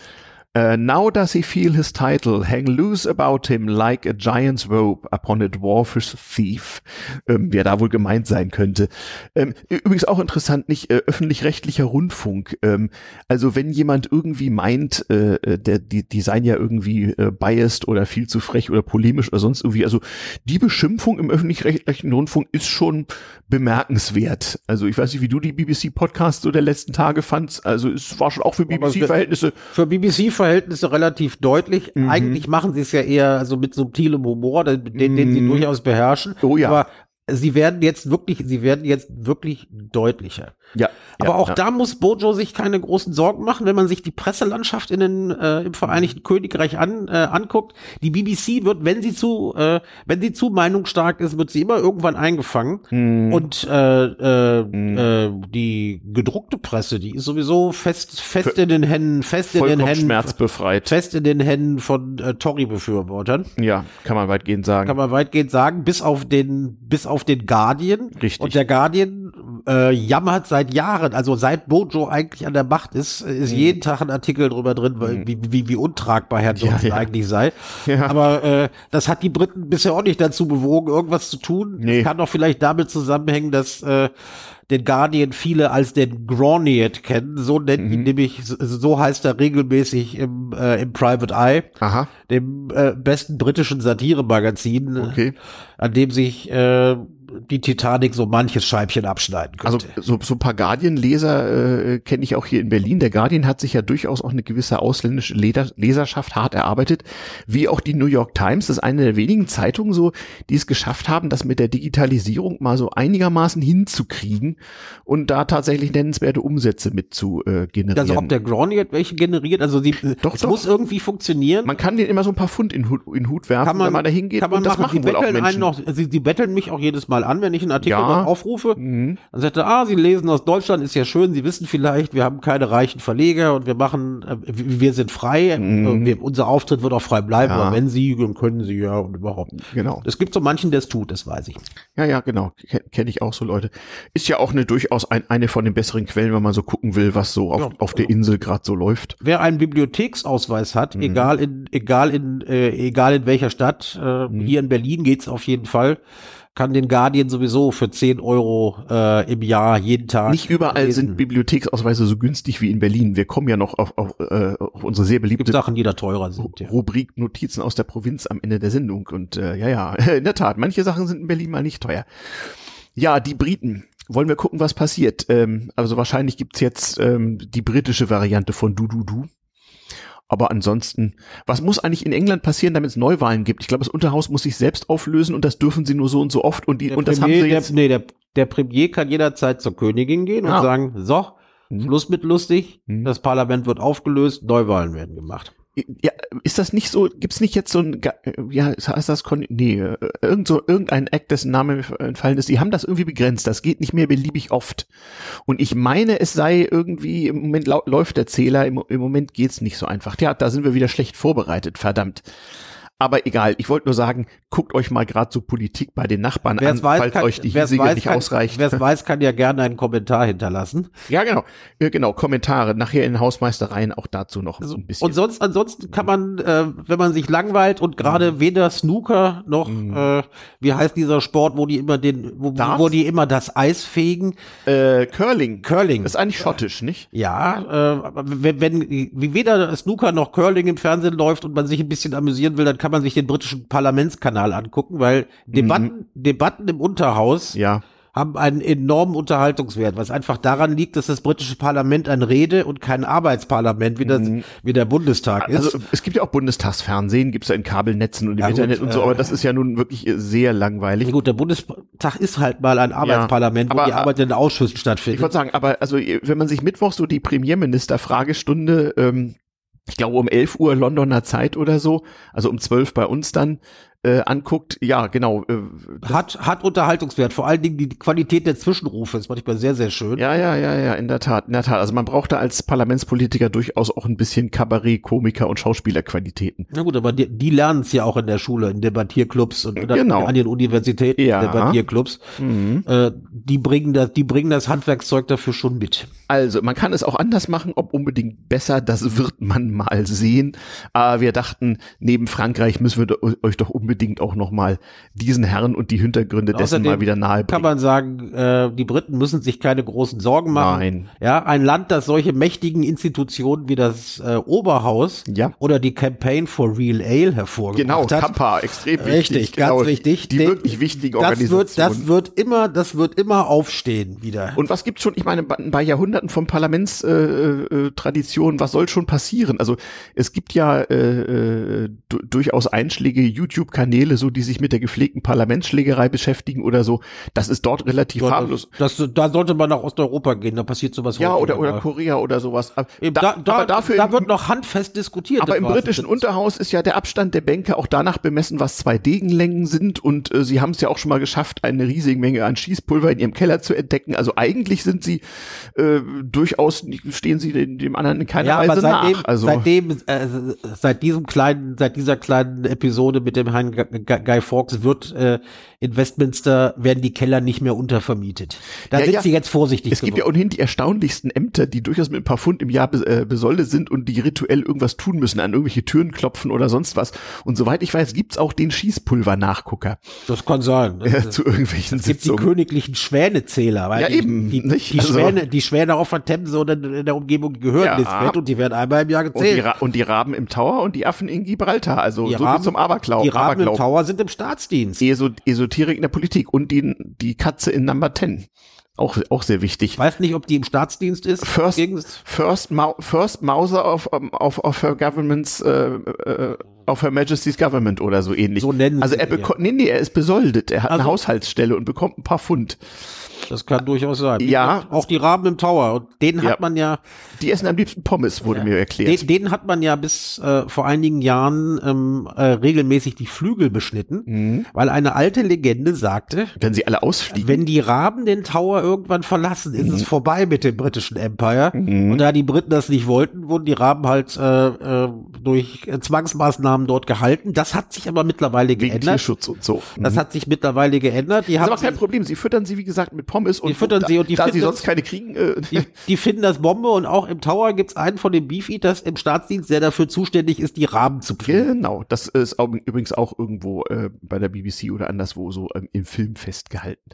Uh, now does he feel his title hang loose about him like a giant's robe upon a dwarfish thief. Ähm, wer da wohl gemeint sein könnte. Ähm, übrigens auch interessant, nicht äh, öffentlich-rechtlicher Rundfunk. Ähm, also wenn jemand irgendwie meint, äh, äh, der, die, die seien ja irgendwie äh, biased oder viel zu frech oder polemisch oder sonst irgendwie, also die Beschimpfung im öffentlich-rechtlichen Rundfunk ist schon bemerkenswert. Also ich weiß nicht, wie du die BBC-Podcasts so der letzten Tage fandst. Also es war schon auch für BBC-Verhältnisse Für BBC-Verhältnisse relativ deutlich. Mhm. Eigentlich machen sie es ja eher so mit subtilem Humor, den, den, den sie Mhm. durchaus beherrschen. Oh ja. Aber sie werden jetzt wirklich, sie werden jetzt wirklich deutlicher. Ja. Aber ja, auch ja. da muss Bojo sich keine großen Sorgen machen, wenn man sich die Presselandschaft in den, äh, im Vereinigten Königreich an, äh, anguckt. Die BBC wird, wenn sie zu, äh, wenn sie zu meinungsstark ist, wird sie immer irgendwann eingefangen. Hm. Und äh, äh, äh, die gedruckte Presse, die ist sowieso fest, fest in den Händen, fest in den Händen, schmerzbefreit. fest in den Händen von äh, Tory-Befürwortern. Ja, kann man weitgehend sagen. Kann man weitgehend sagen, bis auf den, bis auf den Guardian. Richtig. Und der Guardian äh, jammert seit Jahren, also seit Bojo eigentlich an der Macht ist, ist jeden Tag ein Artikel drüber drin, weil, wie, wie, wie untragbar Herr Johnson Mhm. ja. eigentlich sei. Ja. Aber äh, das hat die Briten bisher auch nicht dazu bewogen, irgendwas zu tun. Nee. Kann doch vielleicht damit zusammenhängen, dass äh, den Guardian viele als den Groniet kennen. So nennt Mhm. ihn nämlich, so- so heißt er regelmäßig im, äh, im Private Eye Aha. dem äh, besten britischen Satiremagazin, Okay. an dem sich äh, die Titanic so manches Scheibchen abschneiden könnte. Also so, so ein paar Guardian-Leser äh, kenne ich auch hier in Berlin. Der Guardian hat sich ja durchaus auch eine gewisse ausländische Leder Leserschaft hart erarbeitet, wie auch die New York Times. Das ist eine der wenigen Zeitungen so, die es geschafft haben, das mit der Digitalisierung mal so einigermaßen hinzukriegen und da tatsächlich nennenswerte Umsätze mit zu äh, generieren. Also ob der Gronier welche generiert, also die, Doch, es doch. muss irgendwie funktionieren. man kann den immer so ein paar Pfund in Hut, in Hut werfen, man, wenn man da hingeht. kann man und das machen. machen die wohl auch Menschen. einen noch, sie, sie betteln mich auch jedes Mal an, wenn ich einen Artikel Ja. aufrufe. Mhm. Dann sagt er, ah, Sie lesen aus Deutschland, ist ja schön, Sie wissen vielleicht, wir haben keine reichen Verleger und wir machen, äh, wir sind frei, äh, wir, unser Auftritt wird auch frei bleiben, Mhm. Ja. aber wenn Sie, dann können Sie ja und überhaupt. Genau. Es gibt so manchen, der es tut, das weiß ich. Ja, ja, genau. Kenne kenn ich auch so Leute. Ist ja auch eine durchaus ein, eine von den besseren Quellen, wenn man so gucken will, was so auf, Ja. auf der Insel gerade so läuft. Wer einen Bibliotheksausweis Mhm. hat, egal in, egal in, äh, egal in welcher Stadt, äh, Mhm. hier in Berlin geht's auf jeden Fall, kann den Guardian sowieso für 10 Euro äh, im Jahr jeden Tag. Nicht überall lesen. sind Bibliotheksausweise so günstig wie in Berlin. Wir kommen ja noch auf, auf, äh, auf unsere sehr beliebte Sachen, die da teurer sind. Ja. Rubrik Notizen aus der Provinz am Ende der Sendung. Und äh, ja, ja, in der Tat, manche Sachen sind in Berlin mal nicht teuer. Ja, die Briten. Wollen wir gucken, was passiert? Ähm, also wahrscheinlich gibt's jetzt ähm, die britische Variante von Du Du Du. Aber ansonsten, was muss eigentlich in England passieren, damit es Neuwahlen gibt? Ich glaube, das Unterhaus muss sich selbst auflösen und das dürfen sie nur so und so oft und die Der und das haben Premier, sie jetzt. Der, nee, der, der Premier kann jederzeit zur Königin gehen Ah. und sagen, so, Mhm. Schluss mit lustig, Mhm. das Parlament wird aufgelöst, Neuwahlen werden gemacht. Ja, ist das nicht so, gibt's nicht jetzt so ein, ja, heißt das, nee, äh, irgend so, irgendein Act, dessen Name entfallen ist, die haben das irgendwie begrenzt, das geht nicht mehr beliebig oft. Und ich meine, es sei irgendwie, im Moment läuft der Zähler, im, im Moment geht's nicht so einfach. Ja, da sind wir wieder schlecht vorbereitet, verdammt. Aber egal, ich wollte nur sagen, guckt euch mal gerade so Politik bei den Nachbarn Wer an, weiß, falls kann, euch die wer's hiesige weiß, nicht kann, ausreicht. Wer es weiß, kann ja gerne einen Kommentar hinterlassen. Ja, genau, äh, genau, Kommentare, nachher in Hausmeistereien auch dazu noch Also, ein bisschen. und sonst, ansonsten kann man, äh, wenn man sich langweilt und gerade Mhm. weder Snooker noch, äh, wie heißt dieser Sport, wo die immer den, wo, Darts? wo die immer das Eis fegen, äh, Curling. Curling. Das ist eigentlich schottisch, nicht? Ja, äh, wenn, wenn wie weder Snooker noch Curling im Fernsehen läuft und man sich ein bisschen amüsieren will, dann kann man sich den britischen Parlamentskanal angucken, weil Debatten, Debatten im Unterhaus Mhm. Ja. haben einen enormen Unterhaltungswert, was einfach daran liegt, dass das britische Parlament ein Rede- und kein Arbeitsparlament wie, das, wie der Bundestag ist. Mhm. Also es gibt ja auch Bundestagsfernsehen, gibt's ja in Kabelnetzen und im Ja, gut, Internet und so, äh, aber das ist ja nun wirklich sehr Ja, langweilig. gut, der Bundestag ist halt mal ein Arbeitsparlament, aber- wo die Arbeit in den Ausschüssen Ich stattfindet. wollte sagen, aber also wenn man sich Mittwoch so die Premierminister-Fragestunde, ähm, ich glaube um 11 Uhr Londoner Zeit oder so, also um 12 bei uns dann, äh, anguckt, ja, genau, äh, Hat, hat Unterhaltungswert, vor allen Dingen die Qualität der Zwischenrufe ist manchmal sehr, sehr schön. ja, ja, ja, ja, in der Tat, in der Tat. Also man braucht da als Parlamentspolitiker durchaus auch ein bisschen Kabarett, Komiker und Schauspielerqualitäten. Na gut, aber die, die lernen es ja auch in der Schule, in Debattierclubs und oder Genau. an den Universitäten, Ja. Debattierclubs. Mhm. Äh, die bringen das, die bringen das Handwerkszeug dafür schon mit. Also, man kann es auch anders machen, ob unbedingt besser, das wird man mal sehen. Aber wir dachten, neben Frankreich müssen wir euch doch unbedingt auch nochmal diesen Herren und die Hintergründe dessen Außerdem mal wieder nahe Kann bringen. man sagen, äh, die Briten müssen sich keine großen Sorgen machen. Nein. Ja, ein Land, das solche mächtigen Institutionen wie das äh, Oberhaus Ja. oder die Campaign for Real Ale hervorgebracht Genau, hat. Kappa, extrem wichtig. Richtig, ganz genau, wichtig. Die Den- wirklich wichtigen das Organisationen. wird, das wird immer, das wird immer aufstehen wieder. Und was gibt's schon, ich meine, bei, Jahrhunderten von Parlamentstraditionen, äh, äh, Traditionen, was soll schon passieren? Also es gibt ja äh, äh, du, durchaus einschlägige YouTube-Kanäle, so die sich mit der gepflegten Parlamentsschlägerei beschäftigen oder so. Das ist dort relativ harmlos. Das, da sollte man nach Osteuropa gehen, da passiert sowas Ja, oder, oder mal. Korea oder sowas. Aber, Eben, da, da, aber dafür da wird noch handfest diskutiert. aber im britischen. Unterhaus ist ja der Abstand der Bänke auch danach bemessen, was zwei Degenlängen sind. Und äh, sie haben es ja auch schon mal geschafft, eine riesige Menge an Schießpulver in ihrem Keller zu entdecken. Also eigentlich sind sie äh, durchaus, stehen sie dem, dem anderen in keiner ja, aber Weise seitdem, nach. Also seitdem, äh, seit diesem kleinen, seit dieser kleinen Episode mit dem Herrn Guy Fawkes wird äh, in Westminster werden die Keller nicht mehr untervermietet. Da Ja, sind ja. sie jetzt vorsichtig es gibt ja ohnehin die erstaunlichsten Ämter, die durchaus mit ein paar Pfund im Jahr be äh, besoldet sind und die rituell irgendwas tun müssen, an irgendwelche Türen klopfen oder sonst was. Und soweit ich weiß, gibt's auch den Schießpulver-Nachgucker Das kann sein. äh, zu irgendwelchen Es gibt die Sitzungen. königlichen Schwänezähler, weil Ja, die, eben, die, nicht? die, Also- Schwäne, die Schwäne auf der Themse und in der Umgebung die gehören Ja. ins Bett und die werden einmal im Jahr Und die, gezählt. Ra und die Raben im Tower und die Affen in Gibraltar, also Die so Raben- wie zum Aberglaub. Die Raben im im Tower sind im Staatsdienst. Eso Esoterik in der Politik und die, die Katze in Number 10. Auch, auch sehr wichtig. Ich weiß nicht, ob die im Staatsdienst ist. First, first, first Mauser of, auf, auf her government's, äh, äh, auf Her Majesty's Government oder so ähnlich. So nennen also er bekommt, nee, nee, er ist besoldet. Er hat also, eine Haushaltsstelle und bekommt ein paar Pfund. Das kann durchaus sein. Ja. Auch die Raben im Tower. Und denen ja. hat man ja. Die essen am liebsten Pommes, wurde ja. mir erklärt. Den, denen hat man ja bis äh, vor einigen Jahren ähm, äh, regelmäßig die Flügel beschnitten, mhm. weil eine alte Legende sagte, wenn sie alle ausfliegen. Wenn die Raben den Tower irgendwann verlassen, ist mhm. es vorbei mit dem britischen Empire. Mhm. Und da die Briten das nicht wollten, wurden die Raben halt äh, äh, durch Zwangsmaßnahmen dort gehalten. Das hat sich aber mittlerweile Wegen geändert. Tierschutz und so. Das mhm. hat sich mittlerweile geändert. Die das ist aber kein Problem. Sie füttern sie, wie gesagt, mit Pommes und die füttern sie und die da sie sonst keine kriegen. Äh, die, die, finden das Bombe und auch im Tower gibt's einen von den Beefeaters im Staatsdienst, der dafür zuständig ist, die Raben zu pflegen. Genau, das ist auch, übrigens auch irgendwo äh, bei der BBC oder anderswo so ähm, im Film festgehalten.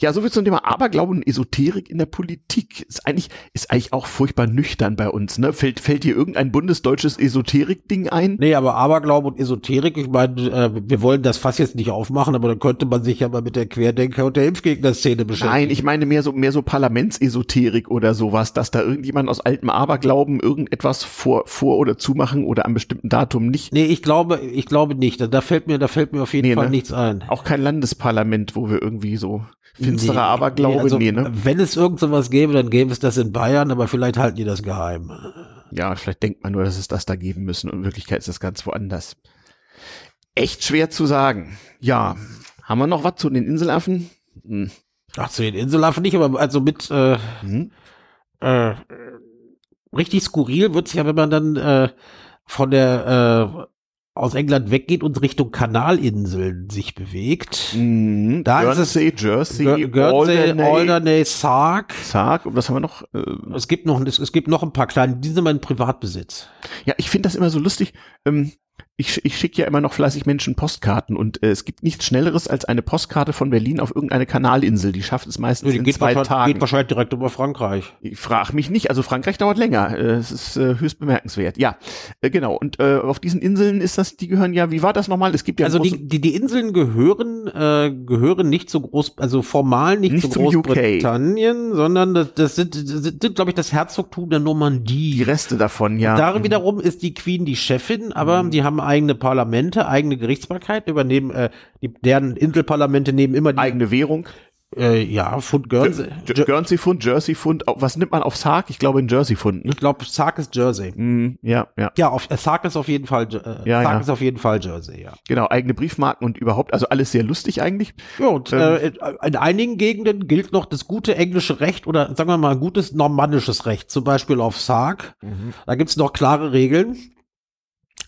Ja, so viel zum Thema Aberglauben und Esoterik in der Politik. Ist eigentlich, ist eigentlich auch furchtbar nüchtern bei uns. Ne? Fällt, fällt dir irgendein bundesdeutsches Esoterik-Ding ein? Nee, aber Aberglauben und Esoterik, ich meine, äh, wir wollen das Fass jetzt nicht aufmachen, aber dann könnte man sich ja mal mit der Querdenker- und der Impfgegner-Szene beschäftigen. Nein, ich meine mehr so mehr so Parlamentsesoterik oder sowas, dass da irgendjemand aus altem Aberglauben irgendetwas vor, vor oder zumachen oder am bestimmten Datum nicht. Nee, ich glaube, ich glaube nicht. Da fällt mir, da fällt mir auf jeden nee, Fall ne? nichts ein. Auch kein Landesparlament, wo wir irgendwie so finsterer nee, Aberglaube, nee, also, nee, ne? Wenn es irgend sowas gäbe, dann gäbe es das in Bayern, aber vielleicht halten die das geheim. Ja, vielleicht denkt man nur, dass es das da geben müssen und in Wirklichkeit ist das ganz woanders. Echt schwer zu sagen. Ja, haben wir noch was zu den Inselaffen? Hm. Ach, zu den Inselaffen nicht, aber also mit äh, mhm. äh, richtig skurril wird's ja, wenn man dann äh, von der äh, aus England weggeht und Richtung Kanalinseln sich bewegt. Mhm. Da Guernsey, ist es Jersey, Guernsey, Alderney, Alderney, Sark. Sark, und was haben wir noch? Äh, es gibt noch, es, es gibt noch ein paar kleine, die sind mein Privatbesitz. Ja, ich finde das immer so lustig. Ähm, ich, ich schicke ja immer noch fleißig Menschen Postkarten und äh, es gibt nichts Schnelleres als eine Postkarte von Berlin auf irgendeine Kanalinsel. Die schafft es meistens in zwei Tagen. Geht wahrscheinlich direkt über Frankreich. Ich frage mich nicht. Also Frankreich dauert länger. Äh, es ist äh, höchst bemerkenswert. Ja, äh, genau. Und äh, auf diesen Inseln ist das, die gehören ja, wie war das nochmal? Es gibt ja also die, die, die Inseln gehören äh, gehören nicht zu groß, also formal nicht, nicht zu Großbritannien, sondern das, das sind, das sind glaube ich, das Herzogtum der Normandie. Die Reste davon, ja. Darin mhm. wiederum ist die Queen die Chefin, aber mhm. die haben eigene Parlamente eigene Gerichtsbarkeit übernehmen, äh, die, deren Inselparlamente nehmen immer die eigene Währung. Äh, ja, Pfund Guernsey. Guernsey Pfund, Jersey Pfund. Was nimmt man auf Sark? Ich glaube in Jersey Pfund. Ne? Ich glaube Sark ist Jersey. Mm, ja, ja. Ja, auf, äh, Sark ist auf jeden Fall äh, ja, Sark ja. ist auf jeden Fall Jersey, ja. Genau, eigene Briefmarken und überhaupt, also alles sehr lustig eigentlich. Ja, und ähm, äh, in einigen Gegenden gilt noch das gute englische Recht oder sagen wir mal gutes normandisches Recht, zum Beispiel auf Sark. Mhm. Da gibt's noch klare Regeln.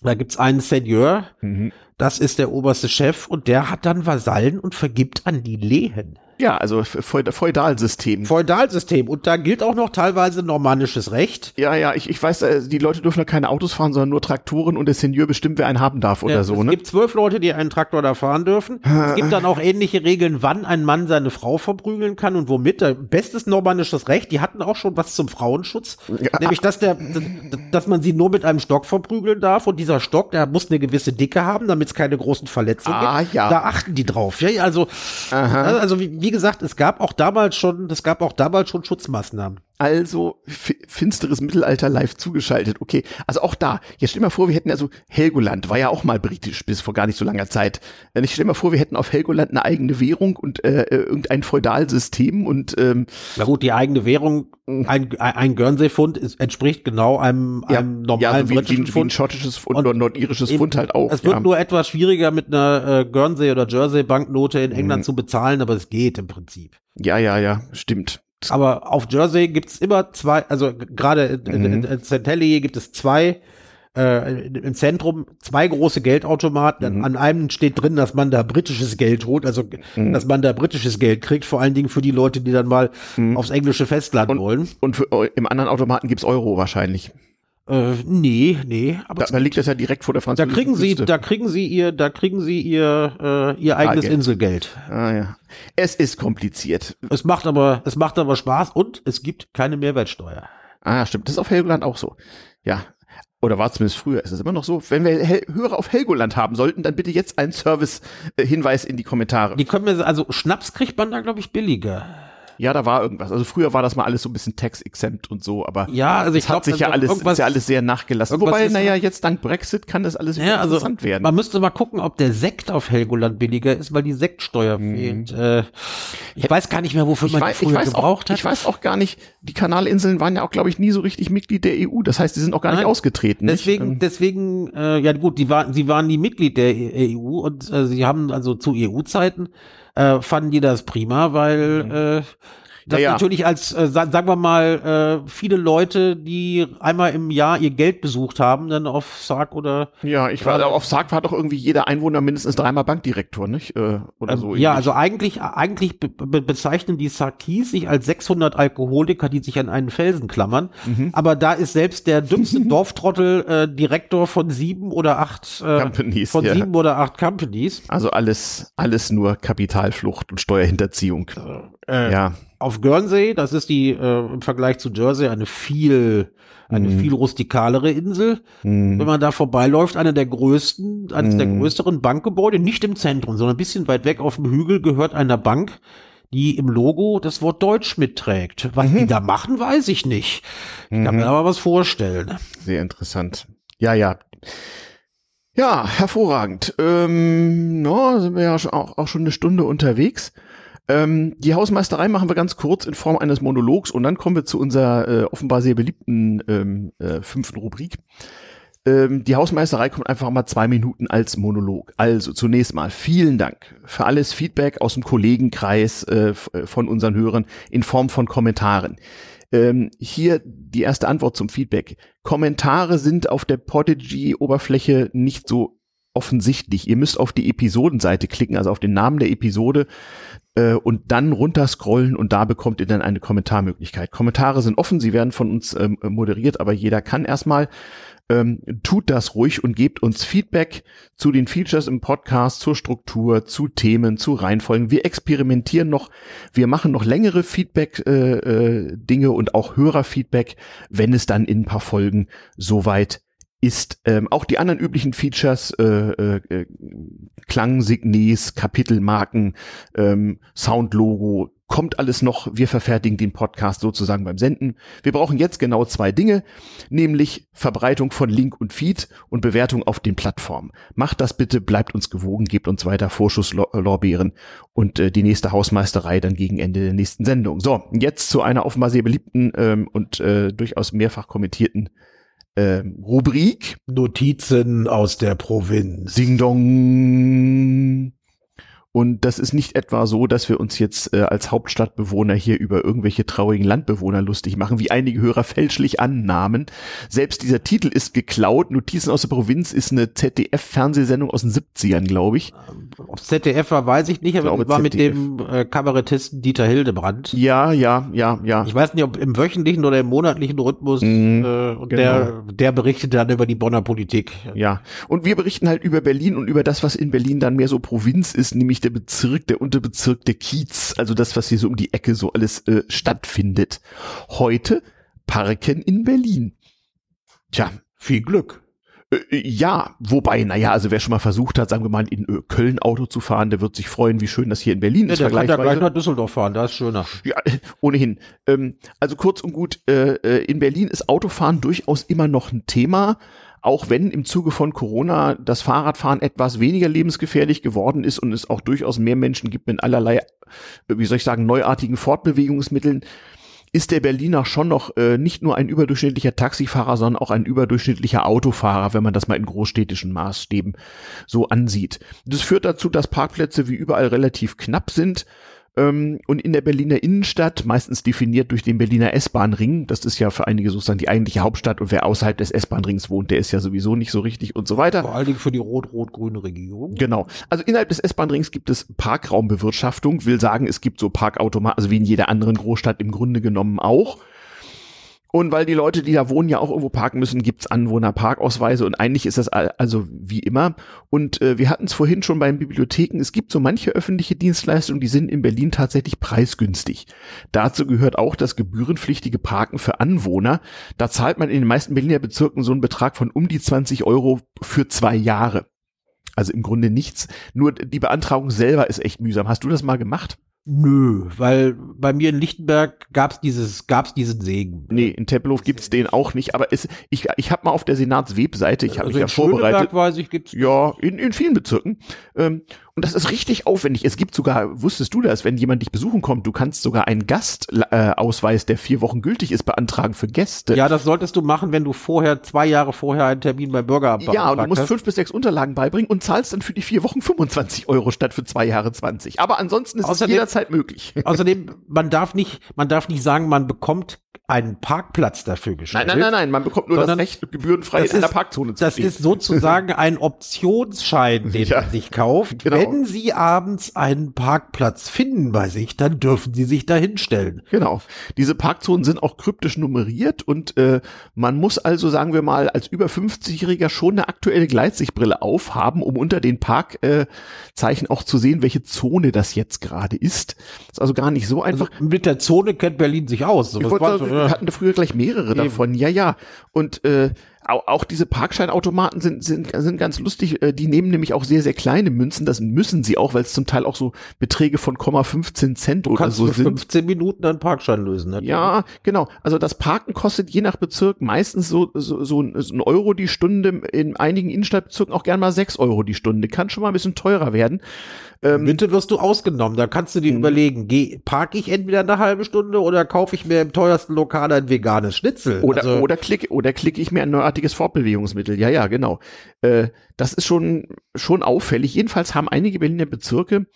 Da gibt's einen Seigneur, mhm. das ist der oberste Chef und der hat dann Vasallen und vergibt an die Lehen. Ja, also Feudalsystem. Feudalsystem. Und da gilt auch noch teilweise normannisches Recht. Ja, ja, ich, ich weiß, äh, die Leute dürfen ja keine Autos fahren, sondern nur Traktoren und der Senior bestimmt, wer einen haben darf oder ja, so. Es ne? gibt zwölf Leute, die einen Traktor da fahren dürfen. es gibt dann auch ähnliche Regeln, wann ein Mann seine Frau verprügeln kann und womit. Bestes normannisches Recht. Die hatten auch schon was zum Frauenschutz. Ja. Nämlich, dass, der, dass man sie nur mit einem Stock verprügeln darf und dieser Stock, der muss eine gewisse Dicke haben, damit es keine großen Verletzungen ah, gibt. Ja. Da achten die drauf. Ja, also, Aha. also wie, wie gesagt, es gab auch damals schon, es gab auch damals schon Schutzmaßnahmen. Also finsteres Mittelalter live zugeschaltet. Okay, also auch da. Jetzt stell dir mal vor, wir hätten also Helgoland war ja auch mal britisch bis vor gar nicht so langer Zeit. Ich stell dir mal vor, wir hätten auf Helgoland eine eigene Währung und äh, äh irgendein Feudalsystem und ähm, Na gut, die eigene Währung, ein, ein Guernsey-Pfund entspricht genau einem, ja, einem normalen ja, wie, britischen wie. Wie ein schottisches Pfund oder nordirisches Pfund halt auch. Es wird ja. nur etwas schwieriger mit einer äh, Guernsey oder Jersey Banknote in England mhm. zu bezahlen, aber es geht im Prinzip. Ja, ja, ja, stimmt. Aber auf Jersey gibt's immer zwei, also gerade in, mhm. in, in St. Hellier gibt es zwei äh, im Zentrum zwei große Geldautomaten. Mhm. An einem steht drin, dass man da britisches Geld holt, also mhm. dass man da britisches Geld kriegt, vor allen Dingen für die Leute, die dann mal mhm. aufs englische Festland und, wollen. Und für, im anderen Automaten gibt's Euro wahrscheinlich. Äh, nee, nee. Aber da, da liegt das ja direkt vor der französischen Da kriegen Sie, da kriegen Sie ihr, da kriegen Sie ihr, äh, ihr eigenes ah, Inselgeld. Ah ja. Es ist kompliziert. Es macht aber, es macht aber Spaß und es gibt keine Mehrwertsteuer. Ah, stimmt. Das ist auf Helgoland auch so. Ja. oder war zumindest früher, ist es immer noch so, wenn wir Hel Hörer auf Helgoland haben sollten, dann bitte jetzt einen Service-Hinweis in die Kommentare. Die können wir, also Schnaps kriegt man da, glaube ich, billiger. Ja, da war irgendwas. Also früher war das mal alles so ein bisschen tax-exempt und so, aber ja, also ich es hat glaub, sich ja also alles, ist ja alles sehr nachgelassen. Wobei, naja, jetzt dank Brexit kann das alles wieder Ja, also interessant werden. man müsste mal gucken, ob der Sekt auf Helgoland billiger ist, weil die Sektsteuer fehlt. Äh, ich weiß gar nicht mehr, wofür ich man weiß, die ich, früher weiß auch, gebraucht hat. ich weiß auch gar nicht, die Kanalinseln waren ja auch, glaube ich, nie so richtig Mitglied der EU. Das heißt, die sind auch gar nicht Nein, ausgetreten. nicht? Deswegen, Ähm, deswegen, äh, ja gut, die waren, sie waren nie Mitglied der EU und äh, sie haben also zu EU-Zeiten äh, fanden die das prima, weil äh, das Ja, ja. natürlich als, äh, sa- sagen wir mal, äh, viele Leute, die einmal im Jahr ihr Geld besucht haben, dann auf Sarg oder Ja, ich war, auf Sarg war doch irgendwie jeder Einwohner mindestens dreimal Bankdirektor, nicht? Äh, oder Ähm, so. ja, also eigentlich, eigentlich be be bezeichnen die Sarkis sich als 600 Alkoholiker, die sich an einen Felsen klammern. Mhm. Aber da ist selbst der dümmste Dorftrottel äh, Direktor von sieben oder acht äh, Companies, von ja. sieben oder acht Companies. Also alles, alles nur Kapitalflucht und Steuerhinterziehung. Äh, ja. Auf Guernsey, das ist die äh, im Vergleich zu Jersey eine viel eine Mhm. viel rustikalere Insel. Wenn man da vorbeiläuft, eine der größten, eines der Mhm. größeren Bankgebäude, nicht im Zentrum, sondern ein bisschen weit weg auf dem Hügel gehört einer Bank, die im Logo das Wort Deutsch mitträgt. Was Mhm. die da machen, weiß ich nicht. Ich kann mir aber was vorstellen. Sehr interessant. Ja, ja. Ja, hervorragend. Ähm, no, sind wir ja auch, auch schon eine Stunde unterwegs. Ähm, die Hausmeisterei machen wir ganz kurz in Form eines Monologs und dann kommen wir zu unserer äh, offenbar sehr beliebten ähm, äh, fünften Rubrik. Ähm, die Hausmeisterei kommt einfach mal zwei Minuten als Monolog. Also zunächst mal vielen Dank für alles Feedback aus dem Kollegenkreis äh, äh, von unseren Hörern in Form von Kommentaren. Ähm, hier die erste Antwort zum Feedback. Kommentare sind auf der Podigy-Oberfläche nicht so offensichtlich. Ihr müsst auf die Episodenseite klicken, also auf den Namen der Episode äh, und dann runterscrollen und da bekommt ihr dann eine Kommentarmöglichkeit. Kommentare sind offen, sie werden von uns ähm, moderiert, aber jeder kann erstmal. Ähm, tut das ruhig und gebt uns Feedback zu den Features im Podcast, zur Struktur, zu Themen, zu Reihenfolgen. Wir experimentieren noch, wir machen noch längere Feedback-Dinge äh, Dinge und auch Hörerfeedback, wenn es dann in ein paar Folgen soweit ist. Ähm, auch die anderen üblichen Features, äh, äh, äh, Klangsignes, Kapitelmarken, ähm, Soundlogo, kommt alles noch. Wir verfertigen den Podcast sozusagen beim Senden. Wir brauchen jetzt genau zwei Dinge, nämlich Verbreitung von Link und Feed und Bewertung auf den Plattformen. Macht das bitte, bleibt uns gewogen, gebt uns weiter Vorschusslorbeeren und äh, die nächste Hausmeisterei dann gegen Ende der nächsten Sendung. So, jetzt zu einer offenbar sehr beliebten ähm, und äh, durchaus mehrfach kommentierten ähm, Rubrik. Notizen aus der Provinz. Ding Dong. Und das ist nicht etwa so, dass wir uns jetzt äh, als Hauptstadtbewohner hier über irgendwelche traurigen Landbewohner lustig machen, wie einige Hörer fälschlich annahmen. Selbst dieser Titel ist geklaut. Notizen aus der Provinz ist eine ZDF-Fernsehsendung aus den 70ern, glaube ich. Ob ZDF war, weiß ich nicht, aber glaube, war mit ZDF. dem äh, Kabarettisten Dieter Hildebrand. Ja, ja, ja, ja. Ich weiß nicht, ob im wöchentlichen oder im monatlichen Rhythmus. Mhm, äh, und genau. der, der berichtet dann über die Bonner Politik. Ja, und wir berichten halt über Berlin und über das, was in Berlin dann mehr so Provinz ist, nämlich der Bezirk, der Unterbezirk der Kiez, also das, was hier so um die Ecke so alles äh, stattfindet. Heute Parken in Berlin. Tja, Viel Glück. äh, ja, wobei, naja, also wer schon mal versucht hat, sagen wir mal, in äh, Köln Auto zu fahren, der wird sich freuen, wie schön das hier in Berlin Ja, ist. der kann ja gleich nach Düsseldorf fahren, da ist schöner. Ja, äh, ohnehin. Ähm, also kurz und gut, äh, äh, in Berlin ist Autofahren durchaus immer noch ein Thema, auch wenn im Zuge von Corona das Fahrradfahren etwas weniger lebensgefährlich geworden ist und es auch durchaus mehr Menschen gibt mit allerlei, wie soll ich sagen, neuartigen Fortbewegungsmitteln, ist der Berliner schon noch äh, nicht nur ein überdurchschnittlicher Taxifahrer, sondern auch ein überdurchschnittlicher Autofahrer, wenn man das mal in großstädtischen Maßstäben so ansieht. Das führt dazu, dass Parkplätze wie überall relativ knapp sind. Ähm, und in der Berliner Innenstadt, meistens definiert durch den Berliner S-Bahn-Ring, das ist ja für einige sozusagen die eigentliche Hauptstadt und wer außerhalb des S-Bahn-Rings wohnt, der ist ja sowieso nicht so richtig und so weiter. Vor allen Dingen für die rot-rot-grüne Regierung. Genau. Also innerhalb des S-Bahn-Rings gibt es Parkraumbewirtschaftung, will sagen, es gibt so Parkautomaten, also wie in jeder anderen Großstadt im Grunde genommen auch. Und weil die Leute, die da wohnen, ja auch irgendwo parken müssen, gibt's Anwohnerparkausweise und eigentlich ist das also wie immer. Und äh, wir hatten es vorhin schon bei den Bibliotheken, es gibt so manche öffentliche Dienstleistungen, die sind in Berlin tatsächlich preisgünstig. Dazu gehört auch das gebührenpflichtige Parken für Anwohner. Da zahlt man in den meisten Berliner Bezirken so einen Betrag von um die 20 Euro für zwei Jahre. Also im Grunde nichts. Nur die Beantragung selber ist echt mühsam. Hast du das mal gemacht? Nö, weil bei mir in Lichtenberg gab's dieses, gab's diesen Segen. Nee, in Tempelhof gibt's den auch nicht, aber es, ich, ich habe mal auf der Senatswebseite, ich habe also mich ja vorbereitet. Weiß ich, gibt's ja, in, in vielen Bezirken. Ähm, und das ist richtig aufwendig. Es gibt sogar, wusstest du das, wenn jemand dich besuchen kommt, du kannst sogar einen Gastausweis, äh, der vier Wochen gültig ist, beantragen für Gäste. Ja, das solltest du machen, wenn du vorher, zwei Jahre vorher einen Termin beim Bürgeramt Ja, und du musst hast. fünf bis sechs Unterlagen beibringen und zahlst dann für die vier Wochen 25 Euro statt für zwei Jahre 20. Aber ansonsten ist außerdem, es jederzeit möglich. Außerdem, man darf nicht, man darf nicht sagen, man bekommt einen Parkplatz dafür gestellt. Nein, nein, nein, nein, man bekommt nur Sondern das Recht, gebührenfrei in einer Parkzone zu Das stehen. ist sozusagen ein Optionsschein, den ja, man sich kauft. Genau. Wenn Sie abends einen Parkplatz finden bei sich, dann dürfen Sie sich da hinstellen. Genau. Diese Parkzonen sind auch kryptisch nummeriert und äh, man muss also, sagen wir mal, als über 50-Jähriger schon eine aktuelle Gleitsichtbrille aufhaben, um unter den Parkzeichen äh, auch zu sehen, welche Zone das jetzt gerade ist. Das ist also gar nicht so einfach. Also mit der Zone kennt Berlin sich aus. Wollte, wir hatten früher gleich mehrere Eben. davon. Ja, ja. Und äh, auch, auch diese Parkscheinautomaten sind, sind, sind ganz lustig. Äh, die nehmen nämlich auch sehr, sehr kleine Münzen. Das müssen sie auch, weil es zum Teil auch so Beträge von 15 Cent oder so sind. 15 Minuten einen Parkschein lösen. Ne? Ja, genau. Also das Parken kostet je nach Bezirk meistens so, so, so ein Euro die Stunde. In einigen Innenstadtbezirken auch gern mal sechs Euro die Stunde. Kann schon mal ein bisschen teurer werden. Ähm, Bitte wirst du ausgenommen. Da kannst du dir mhm. überlegen, geh, parke ich entweder eine halbe Stunde oder kaufe ich mir im teuersten Lokal ein veganes Schnitzel. Oder, also, oder klicke, oder klicke ich mir ein neuartiges Fortbewegungsmittel. Ja, ja, genau. Äh, das ist schon, schon auffällig. Jedenfalls haben einige Berliner Bezirke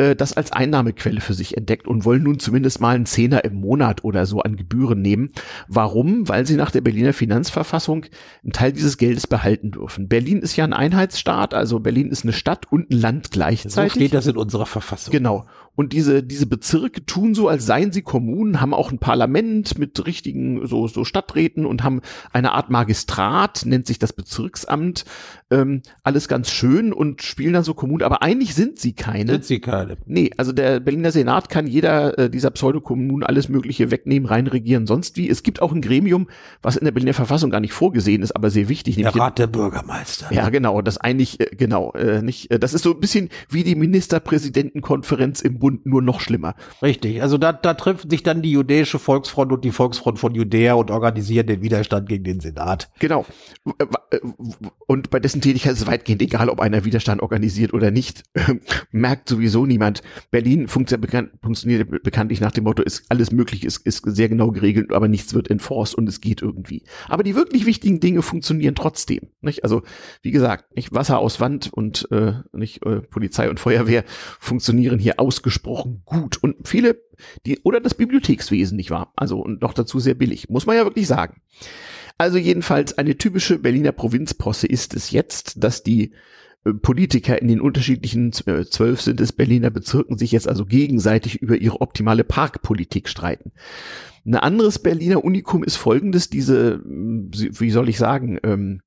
äh, das als Einnahmequelle für sich entdeckt und wollen nun zumindest mal einen Zehner im Monat oder so an Gebühren nehmen. Warum? Weil sie nach der Berliner Finanzverfassung einen Teil dieses Geldes behalten dürfen. Berlin ist ja ein Einheitsstaat, also Berlin ist eine Stadt und ein Land gleichzeitig. So steht das in unserer Verfassung. Genau. Und diese, diese Bezirke tun so, als seien sie Kommunen, haben auch ein Parlament mit richtigen so, so Stadträten und haben eine Art Magistrat, nennt sich das Bezirksamt. Ähm, alles ganz schön und spielen dann so Kommunen, aber eigentlich sind sie keine. Sind sie keine. Nee, also der Berliner Senat kann jeder äh, dieser Pseudokommunen alles Mögliche wegnehmen, reinregieren, sonst wie. Es gibt auch ein Gremium, was in der Berliner Verfassung gar nicht vorgesehen ist, aber sehr wichtig. Der Rat der Bürgermeister. Ja, genau, das eigentlich, äh, genau, äh, nicht, äh, das ist so ein bisschen wie die Ministerpräsidentenkonferenz im Bund, nur noch schlimmer. Richtig, also da, da treffen sich dann die jüdische Volksfront und die Volksfront von Judäa und organisieren den Widerstand gegen den Senat. Genau. Und bei dessen Tätigkeit ist es weitgehend egal, ob einer Widerstand organisiert oder nicht. Merkt sowieso niemand. Berlin funktioniert, bekannt, funktioniert bekanntlich nach dem Motto, ist alles möglich, ist, ist sehr genau geregelt, aber nichts wird enforced und es geht irgendwie. Aber die wirklich wichtigen Dinge funktionieren trotzdem. Nicht? Also, wie gesagt, nicht Wasser aus Wand und äh, nicht äh, Polizei und Feuerwehr funktionieren hier ausgesprochen gut. Und viele, die, oder das Bibliothekswesen, nicht wahr? Also, und noch dazu sehr billig, muss man ja wirklich sagen. Also jedenfalls eine typische Berliner Provinzposse ist es jetzt, dass die äh, Politiker in den unterschiedlichen äh, zwölf sind es Berliner Bezirken sich jetzt also gegenseitig über ihre optimale Parkpolitik streiten. Ein anderes Berliner Unikum ist folgendes, diese, wie soll ich sagen, ähm,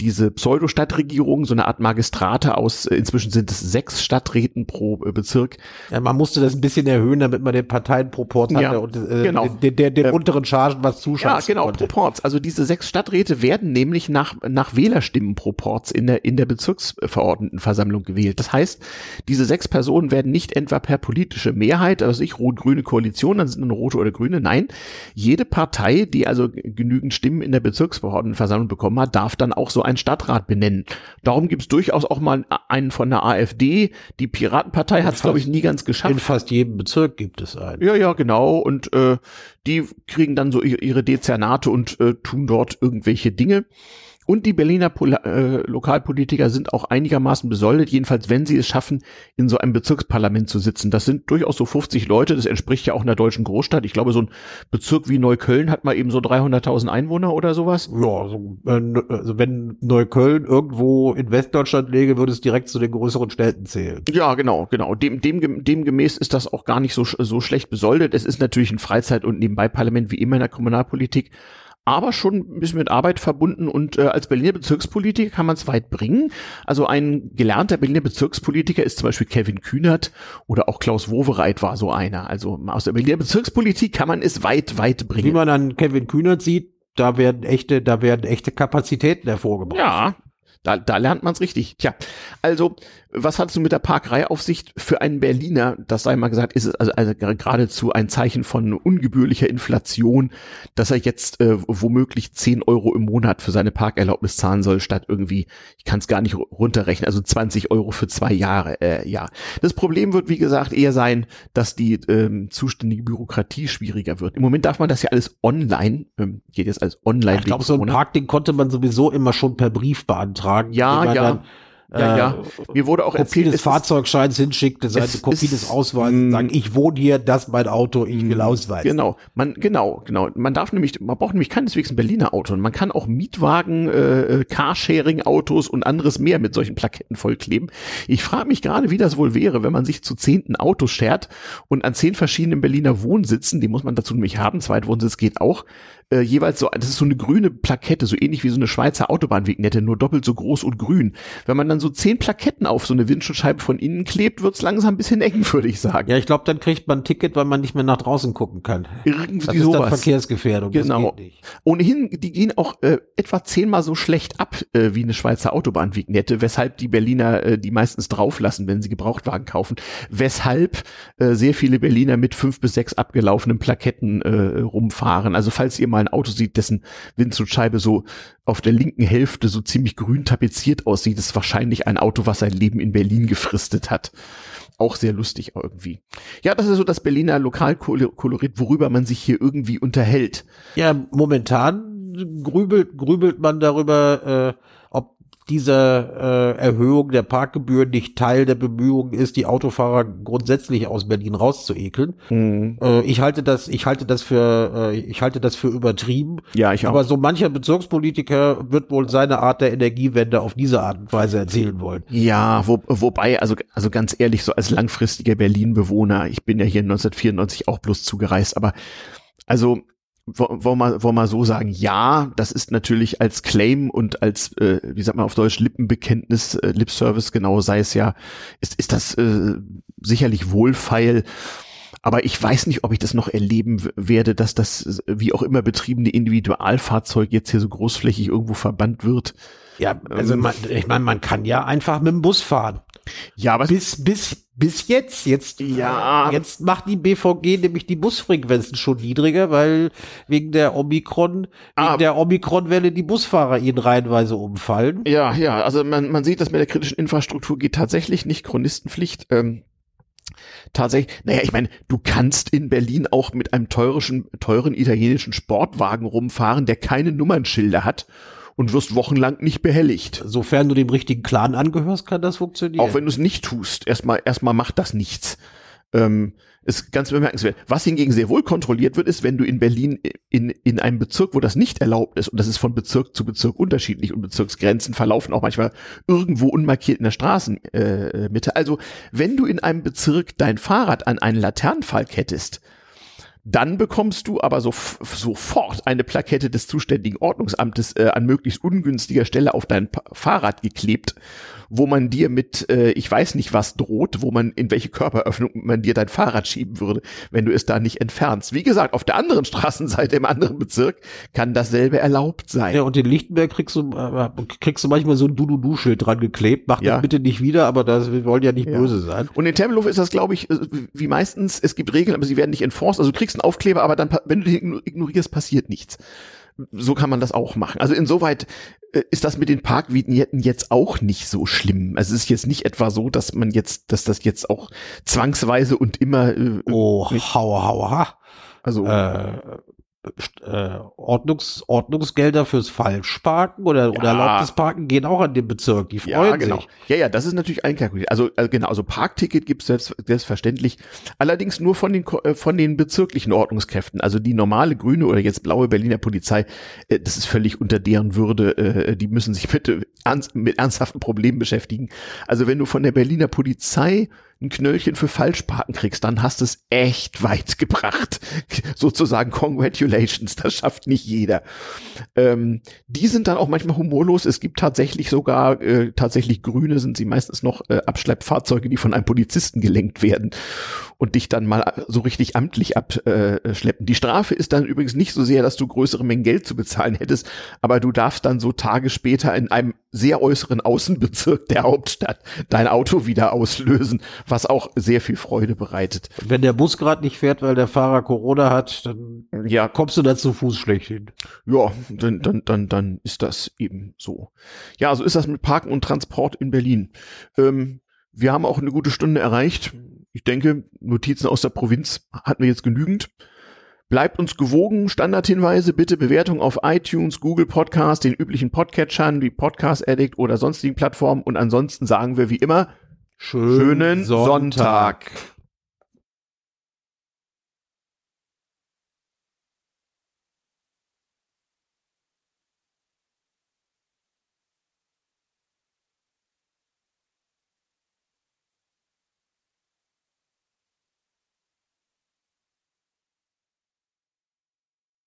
diese Pseudo-Stadtregierung, so eine Art Magistrate aus, äh, inzwischen sind es sechs Stadträten pro äh, Bezirk. Ja, man musste das ein bisschen erhöhen, damit man den Parteienproport hatte ja, und äh, genau. den, den, den äh, unteren Chargen was zuschauen Ja, genau, konnte. Proports. Also diese sechs Stadträte werden nämlich nach, nach Wählerstimmenproports in der, in der Bezirksverordnetenversammlung gewählt. Das heißt, diese sechs Personen werden nicht etwa per politische Mehrheit, also ich rot-grüne Koalition, dann sind eine rote oder grüne. Nein, jede Partei, die also genügend Stimmen in der Bezirksverordnetenversammlung bekommen hat, darf dann auch so einen Stadtrat benennen. Darum gibt es durchaus auch mal einen von der AfD. Die Piratenpartei hat es, glaube ich, nie ganz geschafft. In fast jedem Bezirk gibt es einen. Ja, ja, genau. Und äh, die kriegen dann so ihre Dezernate und äh, tun dort irgendwelche Dinge. Und die Berliner Pol äh, Lokalpolitiker sind auch einigermaßen besoldet, jedenfalls wenn sie es schaffen, in so einem Bezirksparlament zu sitzen. Das sind durchaus so 50 Leute, das entspricht ja auch einer deutschen Großstadt. Ich glaube, so ein Bezirk wie Neukölln hat mal eben so 300.000 Einwohner oder sowas. Ja, also, also wenn Neukölln irgendwo in Westdeutschland läge, würde es direkt zu den größeren Städten zählen. Ja, genau, genau. Dem, dem, demgemäß ist das auch gar nicht so, so schlecht besoldet. Es ist natürlich ein Freizeit- und Nebenbei-Parlament wie immer in der Kommunalpolitik aber schon ein bisschen mit Arbeit verbunden und äh, als Berliner Bezirkspolitiker kann man es weit bringen. Also ein gelernter Berliner Bezirkspolitiker ist zum Beispiel Kevin Kühnert oder auch Klaus Wowereit war so einer. Also aus der Berliner Bezirkspolitik kann man es weit, weit bringen. Wie man an Kevin Kühnert sieht, da werden echte, da werden echte Kapazitäten hervorgebracht. Ja, da, da lernt man es richtig. Tja, also was hast du mit der Parkreihaufsicht für einen Berliner? Das sei mal gesagt, ist es also, also geradezu ein Zeichen von ungebührlicher Inflation, dass er jetzt äh, womöglich 10 Euro im Monat für seine Parkerlaubnis zahlen soll, statt irgendwie, ich kann es gar nicht runterrechnen, also 20 Euro für zwei Jahre. Äh, ja, das Problem wird wie gesagt eher sein, dass die ähm, zuständige Bürokratie schwieriger wird. Im Moment darf man das ja alles online, ähm, geht jetzt alles online. Ich glaube, so ein Parkding konnte man sowieso immer schon per Brief beantragen. Ja, ja ja, ja. Äh, Mir wurde auch Kopie erzählt, des Fahrzeugscheins hinschickte, seine Kopie ist, des Ausweises, sagen, ich wohne hier, das ist mein Auto, ich will Ausweis. Genau, man, genau, genau. Man darf nämlich, man braucht nämlich keineswegs ein Berliner Auto. Man kann auch Mietwagen, äh, Carsharing-Autos und anderes mehr mit solchen Plaketten vollkleben. Ich frage mich gerade, wie das wohl wäre, wenn man sich zu zehnten Autos schert und an zehn verschiedenen Berliner Wohnsitzen, die muss man dazu nämlich haben, Zweitwohnsitz geht auch, äh, jeweils so, das ist so eine grüne Plakette, so ähnlich wie so eine Schweizer Autobahnvignette, nur doppelt so groß und grün. Wenn man dann so zehn Plaketten auf so eine Windschutzscheibe von innen klebt, wird's langsam ein bisschen eng, würde ich sagen. Ja, ich glaube, dann kriegt man ein Ticket, weil man nicht mehr nach draußen gucken kann. Irgendwie das ist sowas. Verkehrsgefährdung. Genau. Ohnehin, die gehen auch äh, etwa zehnmal so schlecht ab äh, wie eine Schweizer Autobahnvignette, weshalb die Berliner äh, die meistens drauflassen, wenn sie Gebrauchtwagen kaufen. Weshalb äh, sehr viele Berliner mit fünf bis sechs abgelaufenen Plaketten äh, rumfahren. Also falls ihr mal mal ein Auto sieht, dessen Windschutzscheibe so auf der linken Hälfte so ziemlich grün tapeziert aussieht, ist wahrscheinlich ein Auto, was sein Leben in Berlin gefristet hat. Auch sehr lustig irgendwie. Ja, das ist so das Berliner Lokalkolorit, worüber man sich hier irgendwie unterhält. Ja, momentan grübelt, grübelt man darüber, äh, diese äh, Erhöhung der Parkgebühren nicht Teil der Bemühungen ist, die Autofahrer grundsätzlich aus Berlin rauszuekeln. Mhm. Äh, ich halte das, ich halte das für, äh, ich halte das für übertrieben. Ja, ich auch. Aber so mancher Bezirkspolitiker wird wohl seine Art der Energiewende auf diese Art und Weise erzählen wollen. Ja, wo, wobei, also, also ganz ehrlich, so als langfristiger Berlin-Bewohner, ich bin ja hier 1994 auch bloß zugereist, aber also wollen wir, wollen wir so sagen, ja, das ist natürlich als Claim und als, äh, wie sagt man auf Deutsch, Lippenbekenntnis, äh, Lipservice, genau sei es ja, ist, ist das äh, sicherlich wohlfeil. Aber ich weiß nicht, ob ich das noch erleben werde, dass das wie auch immer betriebene Individualfahrzeug jetzt hier so großflächig irgendwo verbannt wird. Ja, also ähm, man, ich meine, man kann ja einfach mit dem Bus fahren. Ja, aber bis bis bis jetzt jetzt ja jetzt macht die BVG nämlich die Busfrequenzen schon niedriger, weil wegen der Omikron ah, wegen der Omikron-Welle die Busfahrer ihnen reihenweise umfallen. Ja, ja, also man man sieht, dass mit der kritischen Infrastruktur geht tatsächlich nicht Chronistenpflicht. Ähm, tatsächlich, naja, ich meine, du kannst in Berlin auch mit einem teurischen, teuren italienischen Sportwagen rumfahren, der keine Nummernschilder hat und wirst wochenlang nicht behelligt. Sofern du dem richtigen Clan angehörst, kann das funktionieren. Auch wenn du es nicht tust. Erstmal, erstmal macht das nichts. Ähm, ist ganz bemerkenswert. Was hingegen sehr wohl kontrolliert wird, ist, wenn du in Berlin in, in einem Bezirk, wo das nicht erlaubt ist, und das ist von Bezirk zu Bezirk unterschiedlich und Bezirksgrenzen verlaufen auch manchmal irgendwo unmarkiert in der Straßenmitte. Äh, also, wenn du in einem Bezirk dein Fahrrad an einen Laternenfall kettest, dann bekommst du aber so, sofort eine Plakette des zuständigen Ordnungsamtes äh, an möglichst ungünstiger Stelle auf dein pa Fahrrad geklebt wo man dir mit, äh, ich weiß nicht was droht, wo man, in welche Körperöffnung man dir dein Fahrrad schieben würde, wenn du es da nicht entfernst. Wie gesagt, auf der anderen Straßenseite im anderen Bezirk kann dasselbe erlaubt sein. Ja, und in Lichtenberg kriegst du, äh, kriegst du manchmal so ein Du-Du-Du-Schild dran geklebt. Mach ja. das bitte nicht wieder, aber das, wir wollen ja nicht ja. böse sein. Und in Tempelhof ist das, glaube ich, äh, wie meistens, es gibt Regeln, aber sie werden nicht enforced. Also du kriegst einen Aufkleber, aber dann, wenn du den ignorierst, passiert nichts so kann man das auch machen. Also insoweit äh, ist das mit den Parkvignetten jetzt auch nicht so schlimm. Also es ist jetzt nicht etwa so, dass man jetzt, dass das jetzt auch zwangsweise und immer. Äh, oh, hauer, hauer. Also. Äh, äh, Ordnungs, Ordnungsgelder fürs Falschparken oder, ja. oder erlaubtes Parken gehen auch an den Bezirk. Die freuen ja, genau. sich. Ja, ja, das ist natürlich einkalkuliert. Also, also genau, also Parkticket gibt es selbst, selbstverständlich. Allerdings nur von den äh, von den bezirklichen Ordnungskräften. Also die normale grüne oder jetzt blaue Berliner Polizei, äh, das ist völlig unter deren Würde. Äh, die müssen sich bitte ernst, mit ernsthaften Problemen beschäftigen. Also wenn du von der Berliner Polizei ein Knöllchen für Falschparken kriegst, dann hast du es echt weit gebracht. Sozusagen Congratulations, das schafft nicht jeder. Ähm, die sind dann auch manchmal humorlos. Es gibt tatsächlich sogar, äh, tatsächlich Grüne sind sie meistens noch äh, Abschleppfahrzeuge, die von einem Polizisten gelenkt werden und dich dann mal so richtig amtlich abschleppen. Die Strafe ist dann übrigens nicht so sehr, dass du größere Mengen Geld zu bezahlen hättest, aber du darfst dann so Tage später in einem sehr äußeren Außenbezirk der Hauptstadt dein Auto wieder auslösen, was auch sehr viel Freude bereitet. Wenn der Bus gerade nicht fährt, weil der Fahrer Corona hat, dann ja. kommst du da zu Fuß schlecht hin. Ja, dann, dann, dann, dann ist das eben so. Ja, so ist das mit Parken und Transport in Berlin. Ähm, wir haben auch eine gute Stunde erreicht. Ich denke, Notizen aus der Provinz hatten wir jetzt genügend. Bleibt uns gewogen. Standardhinweise, bitte Bewertung auf iTunes, Google Podcast, den üblichen Podcatchern wie Podcast Addict oder sonstigen Plattformen. Und ansonsten sagen wir wie immer, schönen Sonntag. Sonntag.